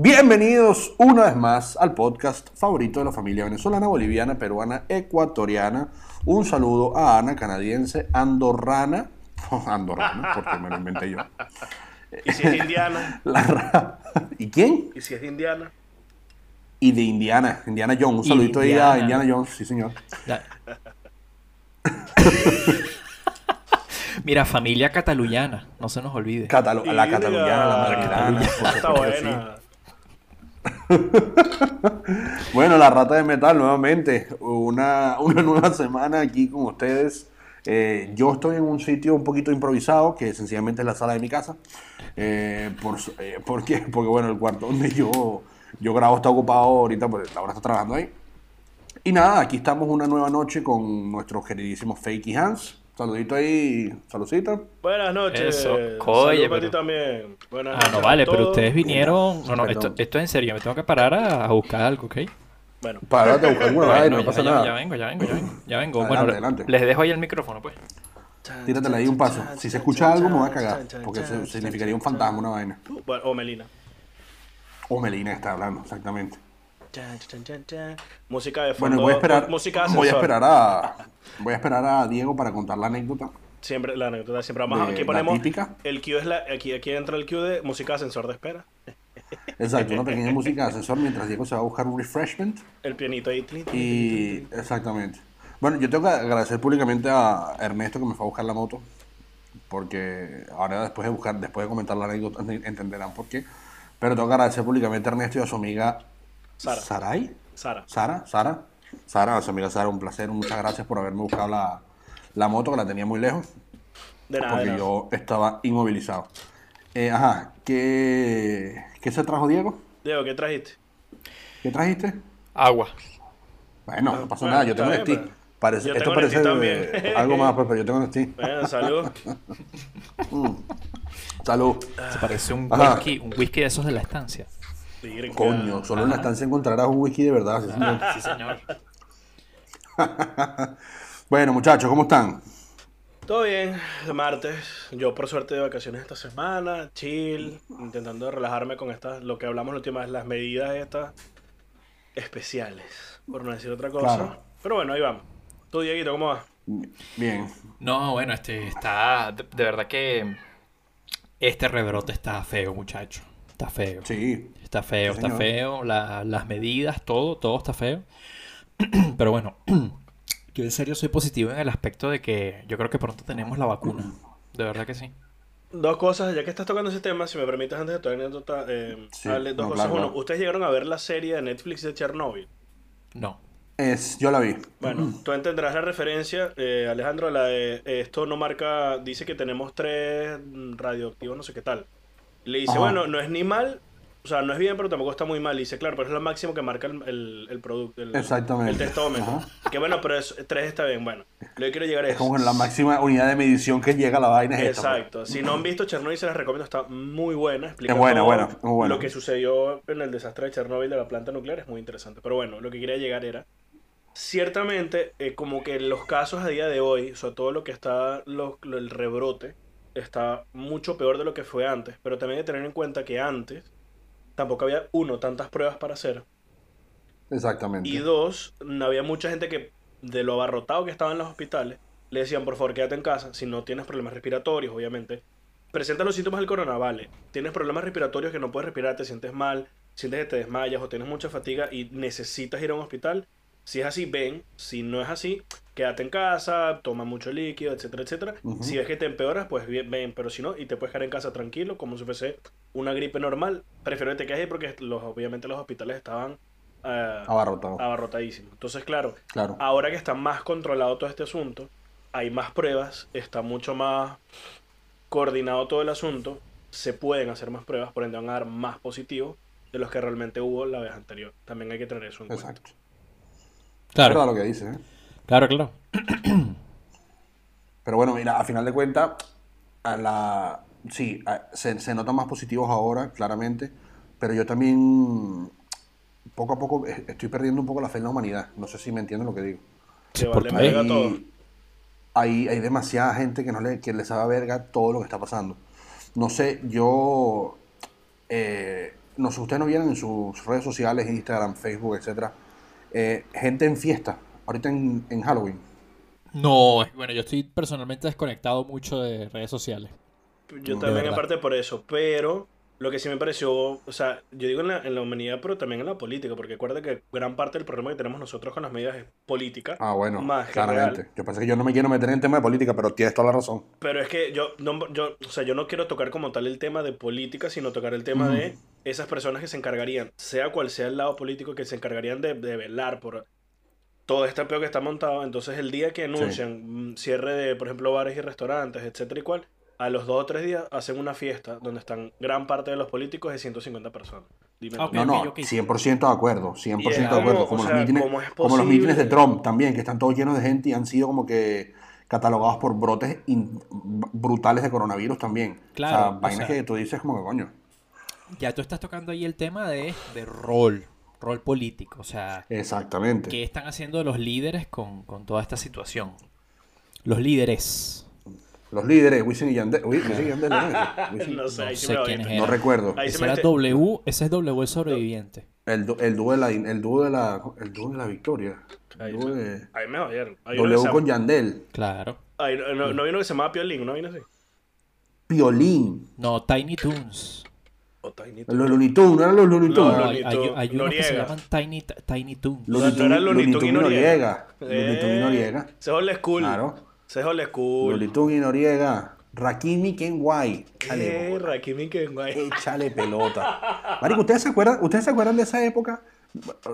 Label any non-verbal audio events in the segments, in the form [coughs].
Bienvenidos una vez más al podcast favorito de la familia venezolana, boliviana, peruana, ecuatoriana. Un saludo a Ana, canadiense, andorrana. [laughs] andorrana, porque me lo inventé yo. [laughs] ¿Y si es indiana? La ¿Y quién? ¿Y si es indiana? Y de Indiana, Indiana Jones. Un Y saludito ahí a Indiana. Jones, sí señor. [laughs] Mira, familia cataluyana, no se nos olvide. Catalu- la Mira, cataluñana, la marquetana. Está buena. [laughs] Bueno, la rata de metal nuevamente, una, una nueva semana aquí con ustedes. Eh, yo estoy en un sitio un poquito improvisado, que sencillamente es la sala de mi casa. Eh, por, eh, ¿por qué? [laughs] Porque bueno, el cuarto donde yo, yo grabo está ocupado ahorita, pues Laura está trabajando ahí. Y nada, aquí estamos una nueva noche con nuestros queridísimos Fakey Hans. Saludito ahí, saludcita. Buenas noches. Eso, Saludos oye, para ti pero- también. Buenas Ah, noches no a vale, pero ustedes vinieron. No, no, esto, esto es en serio, me tengo que parar a, a buscar algo, ¿ok? Bueno, Párate a buscar alguna vaina, no ya, pasa ya- nada. ya vengo, ya vengo, ya vengo. Ya vengo. Adelante, bueno, adelante. les dejo ahí el micrófono, pues. Tíratela ahí un paso. Si se escucha algo, me voy a cagar. Porque significaría un fantasma, una vaina. Bueno, o Melina. O Melina está hablando, exactamente. Chan, chan, chan, chan. Música de Bueno, fondo. voy a esperar. Música de voy a esperar a. Voy a esperar a Diego para contar la anécdota. Siempre, la anécdota siempre vamos De Aquí ponemos. El cue es la. Aquí, aquí entra el cue de música de ascensor de espera. [laughs] Exacto, una pequeña música de ascensor mientras Diego se va a buscar un refreshment. El pianito ahí. Y. Exactamente. Bueno, yo tengo que agradecer públicamente a Ernesto que me fue a buscar la moto. Porque ahora después de buscar, después de comentar la anécdota, entenderán por qué. Pero tengo que agradecer públicamente a Ernesto y a su amiga Sara. Saray. Sara. Sara, Sara. Sara, a su amiga Sara, un placer. Muchas gracias por haberme buscado la, la moto, que la tenía muy lejos. De nada, de porque nada. yo estaba inmovilizado. Eh, ajá, ¿qué, ¿qué se trajo Diego? Diego, ¿qué trajiste? ¿Qué trajiste? Agua. Bueno, no pasa bueno, nada, yo tengo Nestí. pero- Parece, Yo esto parece también. algo más, pues, pero yo tengo Nestí. Bueno, salud. Salud. Se parece un Ajá. whisky, un whisky de esos de la estancia. Coño, solo en la estancia encontrarás un whisky de verdad. sí, señor. Sí, señor. [laughs] bueno, muchachos, ¿cómo están? Todo bien, martes. Yo por suerte de vacaciones esta semana, chill, intentando relajarme con estas, lo que hablamos la última vez, las medidas estas especiales, por no decir otra cosa. Claro. Pero bueno, ahí vamos. Tú, Dieguito, ¿cómo vas? Bien. No, bueno, este está. De, de verdad que. Este rebrote está feo, muchacho. Está feo. Sí. Está feo, Sí, está feo. la- las medidas, todo, todo está feo. [clears throat] Pero bueno, [clears throat] yo en serio soy positivo en el aspecto de que yo creo que pronto tenemos la vacuna. De verdad que sí. Dos cosas, ya que estás tocando ese tema, si me permites antes de tu anécdota, eh, Sí, dos no, cosas. claro, Uno, claro. ustedes llegaron a ver la serie de Netflix de Chernobyl. No. Es, yo la vi. Bueno, tú entenderás la referencia, eh, Alejandro, la de eh, esto no marca, dice que tenemos tres mm, radioactivos, no sé qué tal. Le dice, Ajá. bueno, no es ni mal, o sea, no es bien, pero tampoco está muy mal. Y dice, claro, pero es lo máximo que marca el, el, el producto, el, Exactamente. el testómetro. Ajá. Que bueno, pero es, tres está bien, bueno. Lo que quiero llegar es... Es como la máxima unidad de medición que llega la vaina es esta, pues. Exacto. Si no han visto Chernobyl, se las recomiendo. Está muy buena. Explica Es buena, buena, buena. Lo que sucedió en el desastre de Chernobyl de la planta nuclear es muy interesante. Pero bueno, lo que quería llegar era. Ciertamente, eh, como que los casos a día de hoy, sobre todo lo que está, lo- lo- el rebrote, está mucho peor de lo que fue antes. Pero también hay que tener en cuenta que antes tampoco había, uno, tantas pruebas para hacer. Exactamente. Y dos, no había mucha gente que, de lo abarrotado que estaban los hospitales, le decían, por favor, quédate en casa. Si no tienes problemas respiratorios, obviamente. Presentas los síntomas del corona, vale. Tienes problemas respiratorios que no puedes respirar, te sientes mal, sientes que te desmayas o tienes mucha fatiga y necesitas ir a un hospital. Si es así, ven. Si no es así, quédate en casa, toma mucho líquido, etcétera, etcétera. Si ves que te empeoras, pues bien, ven. Pero si no, y te puedes quedar en casa tranquilo, como si fuese una gripe normal. Prefiero que te quedes ahí porque los, obviamente los hospitales estaban Abarrotado. abarrotadísimos. Entonces, claro, Claro. ahora que está más controlado todo este asunto, hay más pruebas, está mucho más coordinado todo el asunto, se pueden hacer más pruebas, por ende van a dar más positivos de los que realmente hubo la vez anterior. También hay que tener eso en cuenta. Es verdad Claro, lo que dice, ¿eh? claro, claro. [clears throat] Pero bueno, mira, a final de cuentas, a la, sí, a- se, se notan más positivos ahora, claramente, pero yo también, poco a poco, eh, estoy perdiendo un poco la fe en la humanidad. No sé si me entienden lo que digo. Que ¿Por vale verga todo. Hay, hay demasiada gente que no le, que le sabe a verga todo lo que está pasando. No sé, yo. eh, no sé, ustedes no vieron en sus redes sociales, Instagram, Facebook, etcétera, eh, gente en fiesta, ahorita en, en Halloween. No, bueno, yo estoy personalmente desconectado mucho de redes sociales. Yo De también, verdad. aparte por eso, pero lo que sí me pareció, o sea, yo digo en la, en la humanidad, pero también en la política, porque recuerda que gran parte del problema que tenemos nosotros con las medidas es política, Ah, bueno, más claramente. real. Yo pensé que yo no me quiero meter en el tema de política, pero tienes toda la razón. Pero es que yo no, yo, o sea, yo no quiero tocar como tal el tema de política, sino tocar el tema de esas personas que se encargarían, sea cual sea el lado político, que se encargarían de, de velar por todo este peo que está montado. Entonces, el día que anuncian cierre de, por ejemplo, bares y restaurantes, etcétera y cual, a los dos o tres días hacen una fiesta donde están gran parte de los políticos de 150 personas. Dime. No, no, ok. 100% de acuerdo, 100% Y es de acuerdo. como, los mítines, ¿cómo es como los mítines de? Trump también, que están todos llenos de gente y han sido como que catalogados por brotes in- brutales de coronavirus también. Claro, o sea, o vainas sea- que tú dices como que coño. Ya tú estás tocando ahí el tema de, de rol, rol político. O sea, Exactamente. ¿qué están haciendo los líderes con, con toda esta situación? Los líderes. Los líderes, Wisin y Yandel. Wi- Wisin y Yandel, ¿no? [laughs] Wisin- no sé, no ahí sí sé me quiénes oíste. eran. No recuerdo. Ahí se Ese era W, ese es W el sobreviviente. El, du- el dúo de la, el dúo de la, el dúo de la victoria. Ahí El dúo de Ahí me oyeron. W con llama- Yandel. Claro. hay- no, no hay uno que se llama Piolín, ¿no? Uno así. Piolín. No, Tiny Toons. O Tiny Los Looney Tunes, ¿no eran los Looney Tunes? No, hay, hay- Tunes, hay unos que se llaman Tiny, Tiny Toons. Looney No, no Tunes- Looney Tunes y Tunes Noriega. Looney Tunes y Noriega. Ese es school. Claro. Ese es school. Looney Tunes y Noriega. Rakimi ¿Qué? bola. Rakimi Kenway. Échale [laughs] pelota. Marico, ¿ustedes se acuerdan, ¿ustedes se acuerdan de esa época?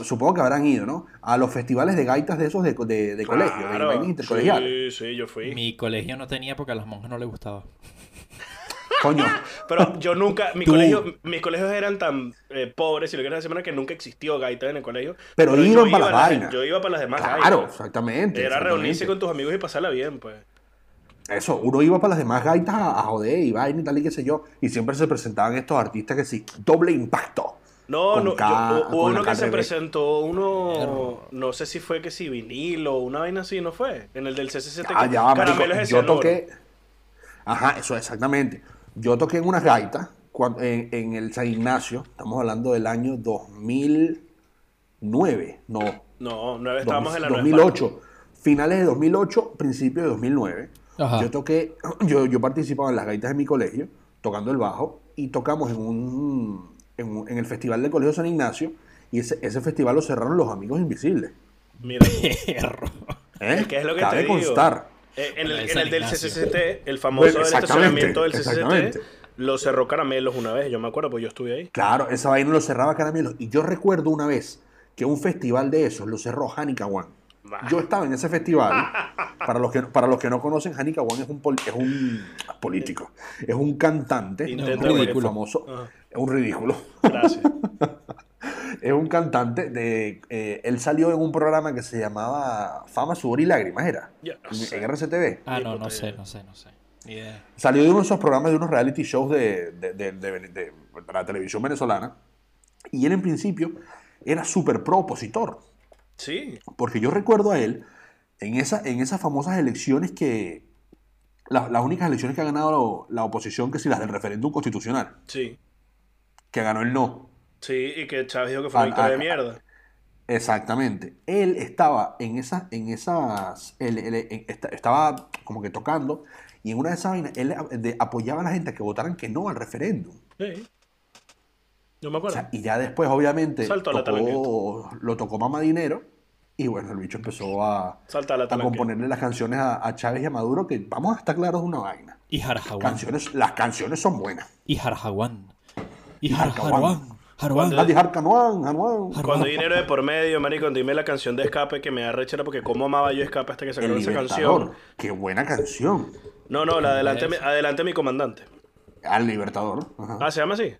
Supongo que habrán ido, ¿no? A los festivales de gaitas de esos de, de, de colegio, de Claro. vainas intercolegiales. Sí, sí, yo fui. Mi colegio no tenía porque a las monjas no les gustaba. Coño. [laughs] Pero yo nunca, mi colegio, mis colegios eran tan eh, pobres, si lo quieres decir, que nunca existió gaita en el colegio. Pero yo iban para iba las vainas. Yo iba para las demás Claro, gaitas. exactamente. Era exactamente. reunirse con tus amigos y pasarla bien, pues. Eso, uno iba para las demás gaitas a, a joder y vaina y tal y qué sé yo. Y siempre se presentaban estos artistas que sí, doble impacto. No, no, K- yo- hubo uno que se presentó, uno, no sé si fue que si vinilo o una vaina así, ¿no fue? En el del CCCT. Ah, ya marico, Yo toqué. Ajá, eso exactamente. Yo toqué en unas gaitas cuan- en, en el San Ignacio. Estamos hablando del año 2009. No, No, nueve estábamos en la 2008. Finales de 2008, principio de 2009. Ajá. Yo toqué, [clears throat] yo, yo participaba en las gaitas de mi colegio, tocando el bajo, y tocamos en un, en, un- en el festival del Colegio San Ignacio, y ese, ese festival lo cerraron los Amigos Invisibles. Mira, [laughs] Perro. ¿eh? Es que es lo que Cabe te digo. constar. Eh, en el, en el del. CCCT, el famoso Bueno, estacionamiento del. CCCT, lo cerró Caramelos una vez, yo me acuerdo, pues yo estuve ahí. Claro, esa vaina lo cerraba Caramelos. Y yo recuerdo una vez que un festival de esos lo cerró Hanika One. Bah. Yo estaba en ese festival. [laughs] Para los que, para los que no conocen, Hanika One es un, pol- es un político. Es un cantante. Intenta eh, ridículo. famoso. Ajá. Es un ridículo. Gracias. [laughs] Es un cantante de. eh, él salió en un programa que se llamaba Fama, Sudor y Lágrimas, ¿era? Yo no En- sé. En RCTV. Ah, no, no sé, no sé, no sé. Salió de uno de esos programas, de unos reality shows de, de- de- de- de- de la televisión venezolana. Y él, en principio, era súper pro opositor. Sí, Porque yo recuerdo a él en, esa, en esas famosas elecciones que. la- las únicas elecciones que ha ganado la oposición, que si las del referéndum constitucional, sí. que ganó el no. Sí, y que Chávez dijo que fue una Ah, victoria de ah, mierda. Exactamente. Él estaba en esas, en esas, él- él- en- esta- estaba como que tocando y en una de esas vainas él de- apoyaba a la gente a que votaran que no al referéndum. Sí. Yo me O acuerdo. sea, y ya después, obviamente, Saltó a la tocó- lo tocó Mamá Dinero y bueno, el bicho empezó a, Salta la a componerle las canciones a, a Chávez y a Maduro que vamos a estar claros de una vaina. Y Jarajawan. Canciones, las canciones son buenas. Y Jarajawan. Y Jarajawan. Ah, dijar Canuán, Canuán. Cuando hay dinero de por medio, marico, dime la canción de Escape que me da rechera porque cómo amaba yo Escape hasta que sacaron esa canción. Qué buena canción. No, no, la adelante, mi- adelante mi comandante. Al Libertador. Ajá. Ah, ¿se llama así?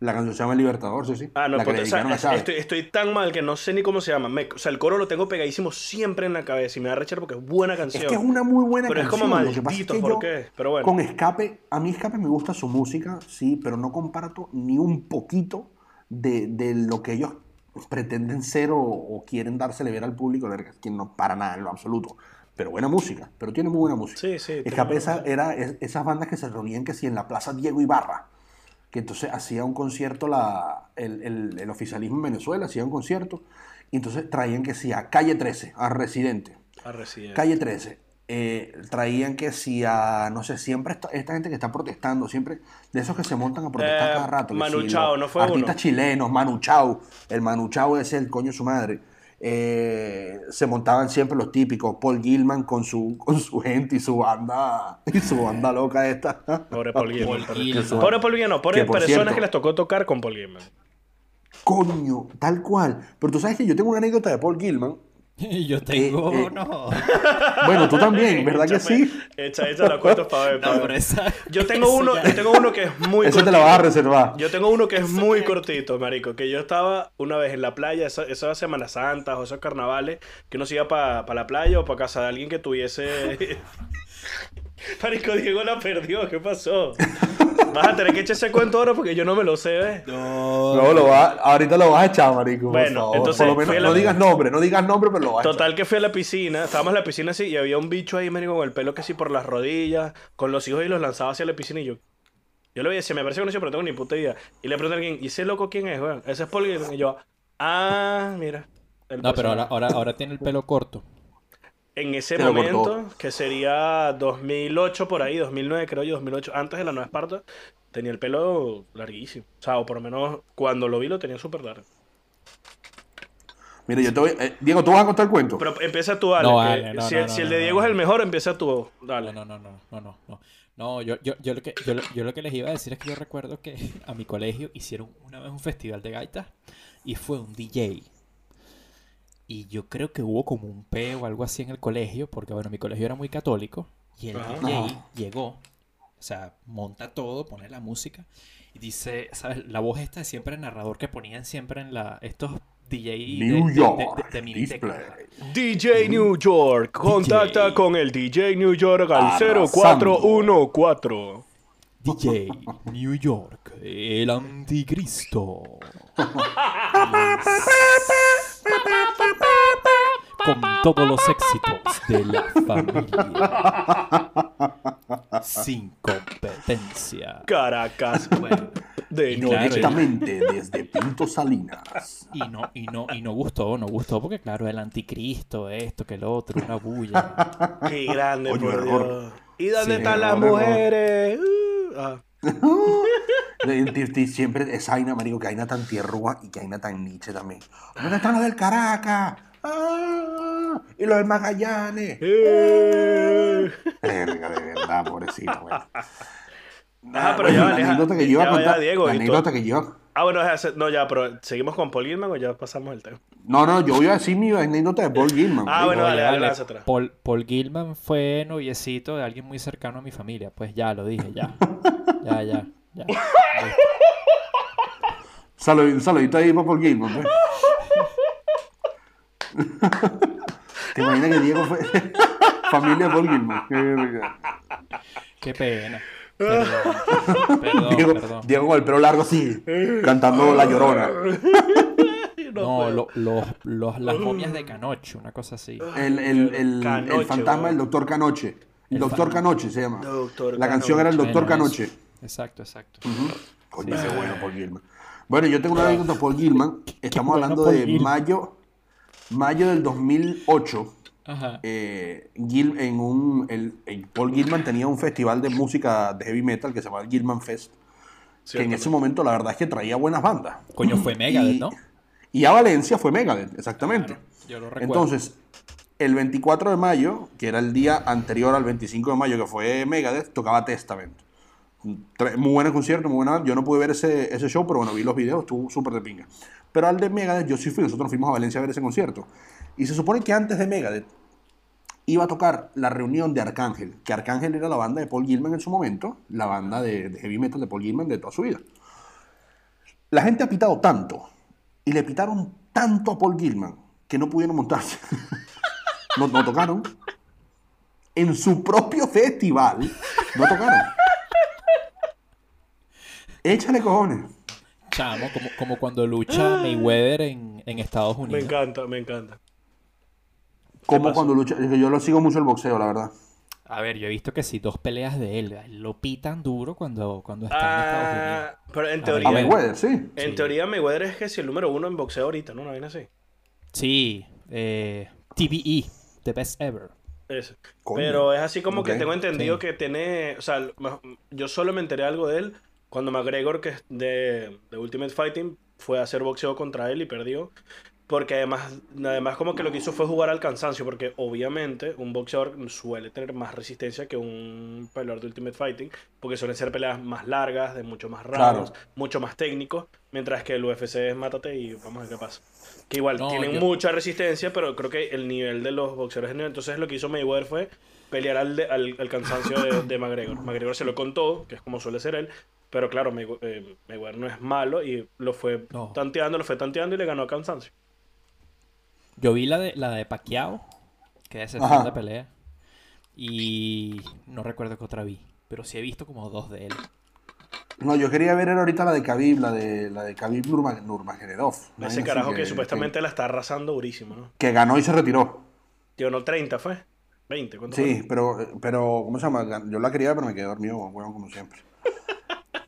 La canción se llama El Libertador, sí, sí. Ah, no, la que le pues, o sea, estoy, estoy tan mal que no sé ni cómo se llama. Me- o sea, el coro lo tengo pegadísimo siempre en la cabeza y me da rechera porque es buena canción. Es que es una muy buena Pero es canción. como Lo que pasa es maldito, que ¿por yo, qué? Pero bueno. Con Escape, a mí Escape me gusta su música, sí, pero no comparto ni un poquito de, de lo que ellos pretenden ser o, o quieren dársele ver al público, que no para nada en lo absoluto. Pero buena música, pero tiene muy buena música. Sí, sí, Escape esa- era es- esas bandas que se reunían que sí en la Plaza Diego Ibarra, que entonces hacía un concierto, la, el, el- el oficialismo en Venezuela hacía un concierto, y entonces traían que sí a Calle 13, a Residente. A Resident. Calle 13. Eh, traían que si a, no sé, siempre esta, esta gente que está protestando, siempre de esos que se montan a protestar Eh, cada rato. Manu si Chao, ¿no fue Artistas uno? chilenos, Manu Chao, el Manu Chao es el coño de su madre. Eh, se montaban siempre los típicos, Paul Gilman con su, con su gente y su banda, [laughs] y su banda loca esta. Pobre Paul Gilman. Paul pobre- Gilman. Pobre Paul Gilman, no, pobre Que, por personas cierto- que les tocó tocar con Paul Gilman. Coño, tal cual. Pero tú sabes que yo tengo una anécdota de Paul Gilman. [laughs] Yo tengo, eh, no. [laughs] Bueno, tú también, [laughs] ¿verdad que sí? Echa, echa la cuenta para ver. pa' esa- Yo tengo eso uno, ya- yo tengo uno que es muy Eso te cortito. la vas a reservar. Yo tengo uno que es muy cortito, marico. Que yo estaba una vez en la playa, esa- esas Semanas Santas o esos carnavales, que uno se iba para la playa o para casa de alguien que tuviese... marico, Diego la perdió. ¿Qué pasó? Vas a tener que echar ese cuento ahora porque yo no me lo sé, ¿ves? No, lo va, ahorita lo vas a echar, marico. Bueno, por favor. entonces Por lo menos, no digas nombre, no digas nombre, pero lo vas a echar. Total que fui a la piscina, estábamos en la piscina así y había un bicho ahí, marico, con el pelo que sí por las rodillas, con los hijos y los lanzaba hacia la piscina y yo... Yo le decía, me parece conocido, pero no tengo ni puta idea. Y le pregunté a alguien, ¿y ese loco quién es, weón? Ese es Paul. Y yo, ah, mira. No, pero ahora, ahora, ahora tiene el pelo corto. En ese Se momento, que sería 2008 por ahí, 2009 creo yo, 2008, antes de la Nueva Esparta, tenía el pelo larguísimo. O sea, o por lo menos cuando lo vi lo tenía súper largo. Mira, yo te voy. eh, Diego, ¿tú vas a contar el cuento? Pero empieza tú, dale. No, que vale, no, si, no, el- no, si el no, de no, Diego no. es el mejor, empieza tú. Dale. No, no, no, no, no, no, yo, yo, yo, lo que, yo, lo- yo lo que les iba a decir es que yo recuerdo que a mi colegio hicieron una vez un festival de gaitas y fue un DJ. Y yo creo que hubo como un peo o algo así en el colegio, porque bueno, mi colegio era muy católico y el. DJ llegó, o sea, monta todo, pone la música y dice, ¿sabes? La voz esta es siempre el narrador que ponían siempre en la estos DJ de- New de- de- York. de- de. DJ New York, contacta DJ. con el DJ New York al Arrasando. 0414. DJ New York, el anticristo. [laughs] Con todos los éxitos de la familia. Sin competencia. Caracas, Bueno, de Y claro. Directamente desde Pinto Salinas. y no, y no, y no gustó, no gustó, porque claro, el anticristo, esto, que el otro, una bulla. Qué grande, Oye, por. Dios. ¿Y dónde Sí, están las error, mujeres? Uh, ah. [laughs] Siempre esa Aina, marico, que Aina tan tierrúa y que Aina tan Nietzsche también. ¿Dónde están los del Caracas? ¡Ah! Y los del Magallanes. Eh. Verga, de verdad, pobrecito, güey. Ajá, pero ya, la deja- anécdota que yo iba a contar. Diego, la anécdota que yo. Ah, bueno, es- no, ya, pero ¿seguimos con Paul Gilman o ya pasamos el tema? No, no, yo voy a decir mi anécdota de Paul Gilman. Ah, bueno, dale, dale, vale, lánzatela. Paul, Paul Gilman fue noviecito de alguien muy cercano a mi familia. Pues ya lo dije, ya. [laughs] Ya, ya, ya. Salud- Un saludito ahí Gilman, pues. ¿Te imaginas que Diego fue [laughs] familia de Paul Gilman? Qué pena. Perdón, [laughs] perdón, Diego, perdón. Diego con el pelo largo así, cantando La Llorona. [laughs] No, lo- los, los- las momias de Canoche, una cosa así. El, el, el, Canoche, el fantasma del Doctor Canoche. El Doctor Canoche se llama. Doctor La canción era el Doctor Bueno, Canoche. Exacto, exacto. Coño, qué bueno Paul Gilman. Bueno, yo tengo una anécdota Paul Gilman. Estamos bueno hablando Paul de Gilman. mayo, mayo del 2008. Ajá. eh, Gil- en un, el, el Paul Gilman tenía un festival de música de heavy metal que se llamaba el Gilman Fest. Que en ese momento la verdad es que traía buenas bandas. Coño, fue Megadeth, y, ¿no? y a Valencia fue Megadeth, exactamente. Yo lo recuerdo. Entonces, el 24 de mayo, que era el día anterior al 25 de mayo, que fue Megadeth, tocaba Testament. Muy buen concierto, muy buena. Yo no pude ver ese, ese show, pero bueno, vi los videos, estuvo súper de pinga. Pero al de Megadeth, yo sí fui, nosotros fuimos a Valencia a ver ese concierto. Y se supone que antes de Megadeth iba a tocar la reunión de Arcángel, que Arcángel era la banda de Paul Gilman en su momento, la banda de, de heavy metal de Paul Gilman de toda su vida. La gente ha pitado tanto y le pitaron tanto a Paul Gilman que no pudieron montarse. [laughs] no, no tocaron. En su propio festival no tocaron. Échale cojones. Chamo, como, como cuando lucha Mayweather en, en Estados Me Unidos. encanta, me encanta. Como cuando lucha. Yo lo sigo mucho el boxeo, la verdad. A ver, yo he visto que si dos peleas de él, lo pitan duro cuando, cuando está en Estados Unidos. Ah, pero en A teoría, A Mayweather. Sí. en Sí. teoría Mayweather es que si el número uno en boxeo ahorita, ¿no? Una vaina así. Sí, eh, TBE, The Best Ever. Pero es así como que tengo entendido sí. que tiene, o sea, yo solo me enteré algo de él cuando McGregor, que es de, de Ultimate Fighting, fue a hacer boxeo contra él y perdió. Porque además, además como que lo que hizo fue jugar al cansancio, porque obviamente un boxeador suele tener más resistencia que un peleador de Ultimate Fighting, porque suelen ser peleas más largas, de mucho más rounds, Claro. mucho más técnicos, mientras que el UFC es mátate y vamos a ver qué pasa. Que igual No, tienen yo- mucha resistencia, pero creo que el nivel de los boxeadores es nivel. Entonces lo que hizo Mayweather fue pelear al, de- al, al cansancio de, de McGregor. McGregor se lo contó, que es como suele ser él. Pero claro, Maywe- eh, Mayweather no es malo y lo fue No. tanteando, lo fue tanteando y le ganó a cansancio. Yo vi la de, la de Pacquiao, que es esa segunda pelea. Y no recuerdo qué otra vi, pero sí he visto como dos de él. No, yo quería ver ahorita la de Khabib, la de, la de Khabib Nurma- Nurmagomedov. Ese carajo que, supuestamente la está arrasando durísimo, ¿no? Que ganó y se retiró. Tío, no 30 fue. 20, ¿cuánto Sí, fue? pero, pero, ¿cómo se llama? Yo la quería, pero me quedé dormido, bueno, como siempre.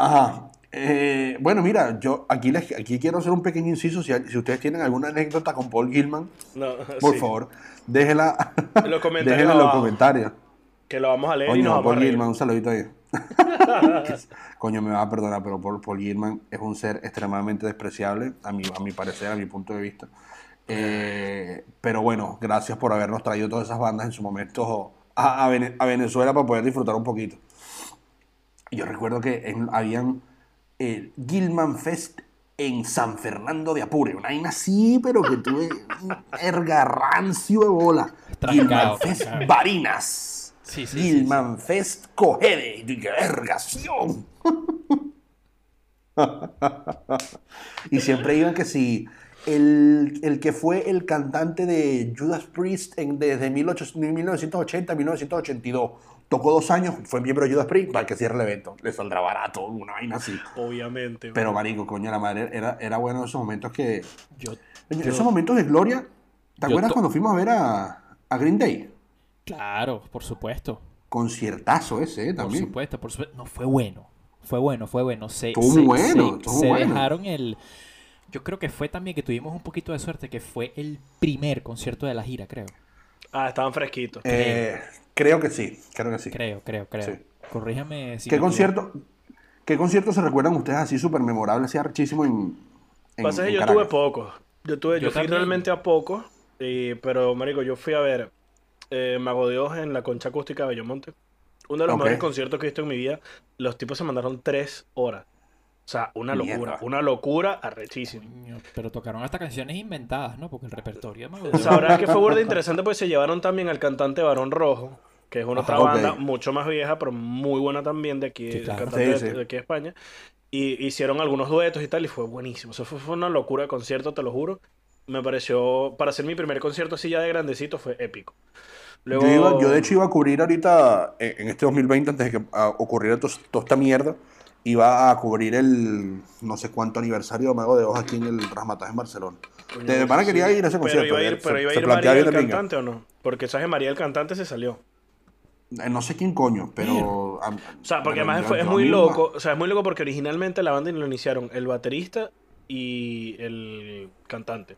Ajá. Eh, bueno, mira, yo aquí, les, aquí quiero hacer un pequeño inciso. Si, si ustedes tienen alguna anécdota con Paul Gilman, No, por [laughs] sí. favor, déjela, En los comentarios en los comentarios. Que lo vamos a leer y nos Coño, vamos a Paul. Gilman, un saludito ahí. [laughs] Coño, me va a perdonar, pero Paul, Paul Gilman es un ser extremadamente despreciable, a mi, a mi parecer, a mi punto de vista. Eh, pero bueno, gracias por habernos traído todas esas bandas en su momento a, a Venezuela para poder disfrutar un poquito. Yo recuerdo que en- habían el Gilman Fest en San Fernando de Apure, una vaina así, pero que tuve un [laughs] erga rancio de bola. Trancado, Gilman Fest trancado. Barinas. Sí, sí, sí, Gilman Fest Cogede. Vergación. [laughs] y siempre iban que si el, el que fue el cantante de Judas Priest en- desde 18 1980 a 1982 tocó dos años, fue miembro de Judas Priest, para que cierre el evento. Le saldrá barato, una vaina así. Obviamente. Pero, marico, coño, la madre, era, era bueno esos momentos que... Yo, esos momentos de gloria, ¿te acuerdas to- cuando fuimos a ver a, a Green Day? claro, por supuesto. Conciertazo ese, eh, Por también. supuesto, por supuesto. No, fue bueno. Fue bueno, fue bueno. Se, se- bueno, se- se bueno. dejaron el... Yo creo que fue también que tuvimos un poquito de suerte, que fue el primer concierto de la gira, creo. Ah, estaban fresquitos. Eh, creo que sí, creo que sí. Creo, creo, creo. Sí. Corríjame si ¿Qué concierto, ¿Qué concierto se recuerdan ustedes así súper memorable, así archísimo en, en, Pasa que en yo Caracas? tuve pocos. Yo tuve, yo, Yo fui realmente a pocos. y- pero, marico, yo fui a ver eh, Mago de Oz en la concha acústica de Bellomonte. Uno de los mejores conciertos que he visto en mi vida. Los tipos se mandaron tres horas. O sea, una locura. Mierda. Una locura arrechísima. Pero tocaron hasta canciones inventadas, ¿no? Porque el repertorio de Mago de Oz- Sabrás que fue burda interesante porque se llevaron también al cantante Barón Rojo, que es una otra Ajá, banda mucho más vieja, pero muy buena también de aquí, Sí, claro. de, aquí de España. Y hicieron algunos duetos y tal, y fue buenísimo. Eso fue, fue una locura de concierto, te lo juro. Me pareció, para ser mi primer concierto así ya de grandecito, fue épico. Luego, Yo, iba- yo de hecho iba a cubrir ahorita, en, en este 2020, antes de que ah, ocurriera toda esta mierda, iba a cubrir el no sé cuánto aniversario de Mago de Oz aquí en el Rasmatas en Barcelona. coño, De pana quería ir a ese Pero concierto. iba a ir, eh, pero se- iba a ir María el cantante o no? Porque sabes María el cantante se salió. Eh, No sé quién coño, pero... a- O sea, porque además yo- fue- es yo muy loco. O sea, es muy loco porque originalmente la banda lo iniciaron el baterista y el cantante.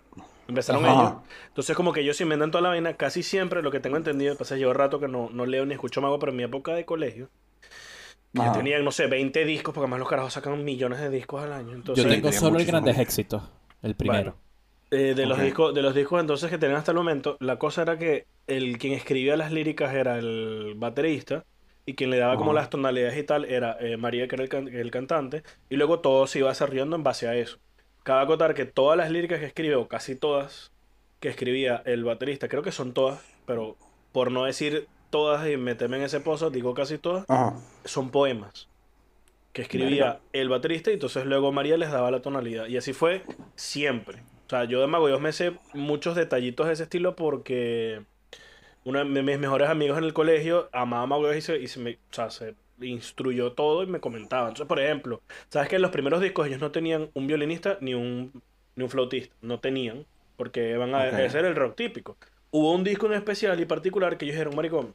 Empezaron Ajá. ellos. Entonces, como que ellos se inventan toda la vaina. Casi siempre, lo que tengo entendido, pasa llevo rato que no, no leo ni escucho mago, pero en mi época de colegio, que Ajá. tenían, no sé, 20 discos, porque además los carajos sacan millones de discos al año. Entonces, Yo tengo tenía solo el. Grandes Éxitos, el primero. Eh, de, los discos, de los discos entonces que tenían hasta el momento, la cosa era que el quien escribía las líricas era el baterista y quien le daba como las tonalidades y tal era eh, María, que era el, can- el cantante, y luego todo se iba desarrollando en base a eso. Cabe acotar que todas las líricas que escribió, o casi todas, que escribía el baterista, creo que son todas, pero por no decir todas y meterme en ese pozo, digo casi todas, son poemas que escribía el baterista y entonces luego María les daba la tonalidad. Y así fue siempre. O sea, yo de Mago Dios me sé muchos detallitos de ese estilo porque uno de mis mejores amigos en el colegio amaba Mago y, se, y se me, o sea, se instruyó todo y me comentaba. Entonces, por ejemplo, sabes que en los primeros discos ellos no tenían un violinista ni un, ni un flautista. No tenían, porque van a Ok. ese era el rock típico. Hubo un disco en especial y particular que ellos dijeron, maricón,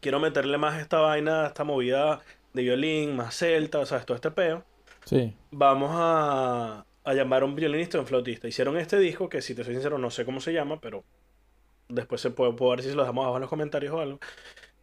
quiero meterle más esta vaina, esta movida de violín, más celta, o sea, todo este peo. Sí. Vamos a, a llamar a un violinista y un flautista. Hicieron este disco que, si te soy sincero, no sé cómo se llama, pero después se puede, puedo ver si se lo dejamos abajo en los comentarios o algo.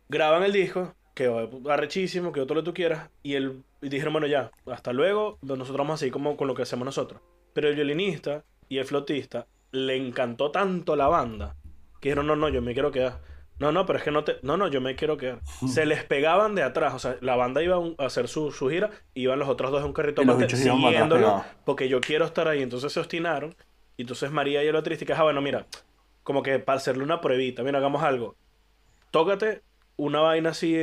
Graban el disco, quedó arrechísimo, quedó todo lo que tú quieras, y, el, y dijeron, bueno, ya, hasta luego, nosotros vamos así como con lo que hacemos nosotros. Pero el violinista y el flautista le encantó tanto la banda que dijeron, no, no, yo me quiero quedar. No, no, pero es que no te... No, no, yo me quiero quedar. Se les pegaban de atrás. O sea, la banda iba a hacer su, su gira, iban los otros dos en un carrito los aparte, siguiéndolo, porque yo quiero estar ahí. Entonces se obstinaron. Y entonces María y el que, ah, bueno, mira, como que para hacerle una pruebita, mira, hagamos algo. Tócate una vaina así,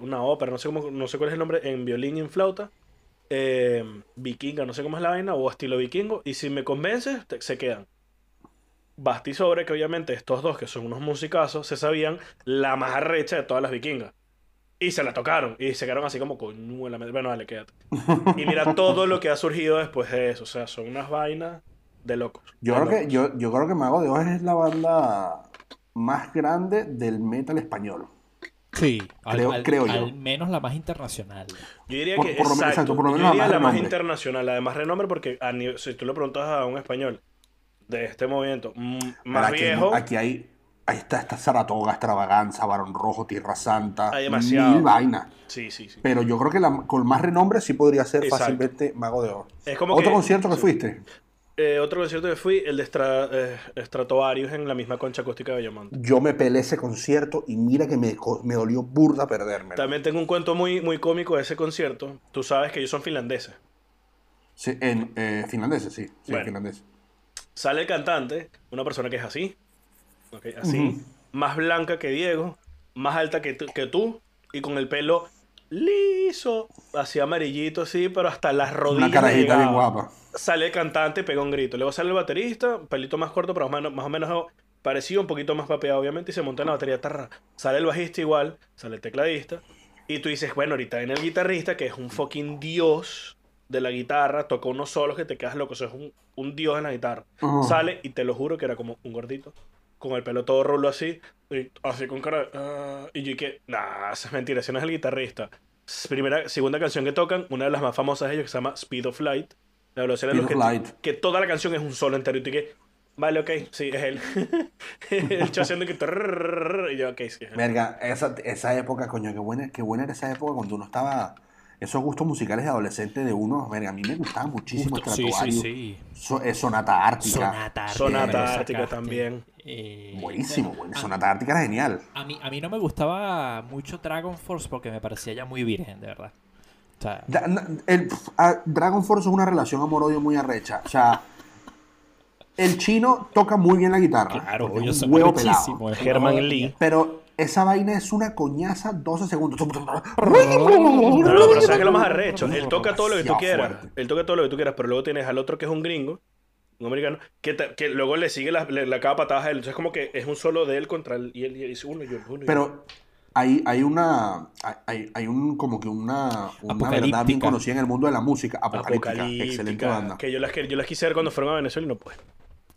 una ópera, no sé, cómo, no sé cuál es el nombre, en violín y en flauta. eh, vikinga, no sé cómo es la vaina, o estilo vikingo. Y si me convences, se quedan. Basti sobre que obviamente estos dos, que son unos musicazos, se sabían la más arrecha de todas las vikingas. Y se la tocaron. Y se quedaron así como con la madre". Bueno, dale, quédate. Y mira todo lo que ha surgido después de eso. O sea, son unas vainas de locos. Yo De creo, que, yo, yo creo que Mago de Oz es la banda más grande del metal español. Sí, al, Creo- al- creo yo. al menos la más internacional. Yo diría Por- que por exacto, exacto, por lo yo menos la diría más la más internacional, la de más renombre, porque a nivel- si tú le preguntas a un español de este movimiento mm, más aquí, viejo, Aquí hay, ahí está esta Saratoga, Extravaganza, Barón Rojo, Tierra Santa. Hay demasiado. Mil vainas. sí, sí, sí. Pero yo creo que la, con más renombre sí podría ser Exacto. fácilmente Mago de Oz. Es como ¿Otro que- concierto que fuiste? Eh, otro concierto que fui, el de Stra- eh, Stratovarius en la misma concha acústica de Bellomonte. Yo me pelé ese concierto y mira que me, me dolió burda perderme. También tengo un cuento muy, muy cómico de ese concierto. Tú sabes que ellos son finlandeses. Sí, en eh, finlandeses, sí. Sí, Bueno. finlandeses. Sale el cantante, una persona que es así, así, más blanca que Diego, más alta que, tú- que tú, y con el pelo liso, así amarillito, así, pero hasta las rodillas. Una carajita bien guapa. Sale el cantante y pega un grito. Luego sale el baterista, pelito más corto, pero más o menos, más o menos parecido, un poquito más papeado, obviamente, y se monta en la batería. tarra. Sale el bajista igual, sale el tecladista. Y tú dices, bueno, ahorita viene el guitarrista, que es un fucking dios de la guitarra, toca unos solos que te quedas loco. Eso es un, un dios en la guitarra. Sale y te lo juro que era como un gordito, con el pelo todo rulo así, y así con cara. "Ah", y yo que, nah, es mentira, ese no es el guitarrista. Primera, segunda canción que tocan, una de las más famosas de ellos, que se llama Speed of Light. La velocidad de los of que, que toda la canción es un solo entero. Y tú que, vale, ok, sí, es él. [laughs] el haciendo que. Y yo, ok, sí, es él. Verga, esa, esa época, coño, qué buena, qué buena era esa época cuando uno estaba. Esos gustos musicales de adolescente de uno, verga, a mí me gustaba muchísimo Justo- sí, sí, sí. So- eh, Sonata Ártica. Sonata Ártica. Sonata también. Eh, Buenísimo, bueno, Sonata Ártica era genial. A mí, a mí no me gustaba mucho Dragon Force porque me parecía ya muy virgen, de verdad. O sea, Da- na- el- a- Dragon Force es una relación amor-odio muy arrecha. O sea, el chino toca muy bien la guitarra. claro, yo soy huevo pelado. muchísimo. Germán Lee. Pero esa vaina es una coñaza 12 segundos. No, no, pero ¿sabes qué es lo más arrecho? Él toca todo lo que tú quieras. fuerte. Él toca todo lo que tú quieras, pero luego tienes al otro que es un gringo, un americano, que, te- que luego le sigue la, le, la cada patada a él. Entonces es como que es un solo de él contra él. Y él, y dice uno y yo, uno y yo. Hay, hay una. Hay, hay un como que una, una verdad bien conocida en el mundo de la música. Apocalíptica. Apocalíptica, Excelente banda. Que yo las, que yo las quise ver cuando fueron a Venezuela y no pude.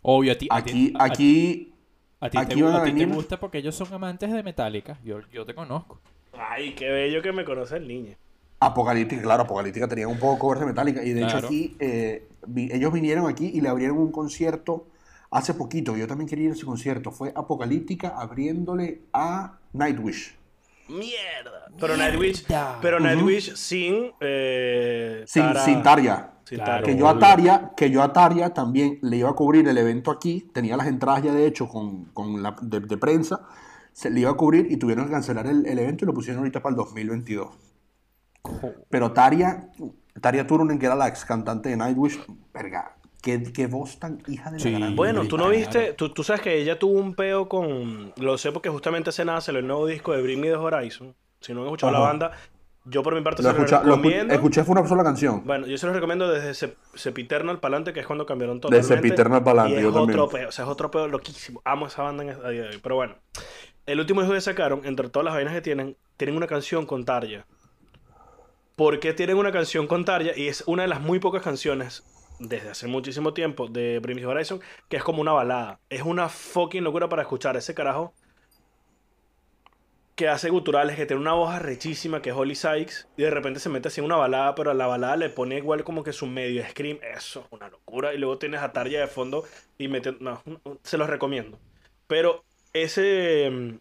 obvio, a ti, a Aquí, ti- a- aquí. a ti, aquí te, van a a ti te gusta porque ellos son amantes de Metallica. Yo, yo te conozco. Ay, qué bello que me conoce el niño. Apocalíptica, claro, Apocalíptica tenían un poco covers de Metallica. Y de hecho aquí, eh, vi- ellos vinieron aquí y le abrieron un concierto hace poquito. Yo también quería ir a ese concierto. Fue Apocalíptica abriéndole a Nightwish. Mierda. Pero Nightwish, pero. Nightwish sin. Eh, Sin, Tara- sin Taria. sin Claro. Tara. Que yo a Taria, que yo a Taria también le iba a cubrir el evento aquí, tenía las entradas ya de hecho con, con la de, de prensa, se le iba a cubrir y tuvieron que cancelar el, el evento y lo pusieron ahorita para el 2022. Pero Taria, Taria Turunen, que era la ex cantante de Nightwish, verga, qué, qué voz tan hija de la Sí. gran Bueno, tú no viste, tú, tú sabes que ella tuvo un peo con. Lo sé porque justamente hace nada salió el nuevo disco de Bring Me the Horizon. Si no han escuchado la banda, yo por mi parte Lo se escucha- lo recomiendo. escuché, fue una sola canción. Bueno, yo se los recomiendo desde Sep- Sepiternal para adelante, que es cuando cambiaron todo. De Sempiternal pa'lante, Y es yo también. otro peo, o sea, es otro peo loquísimo. Amo esa banda en a día de hoy. Pero bueno, el último disco que sacaron, entre todas las vainas que tienen, tienen una canción con Tarja. porque tienen una canción con Tarja y es una de las muy pocas canciones desde hace muchísimo tiempo de Bring Horizon que es como una balada. Es una fucking locura para escuchar ese carajo que hace guturales, que tiene una voz arrechísima, que es Holly Sykes, y de repente se mete así en una balada, pero a la balada le pone igual como que su medio scream. Eso es una locura. Y luego tienes a Tarja de fondo y mete. No, se los recomiendo. Pero ese,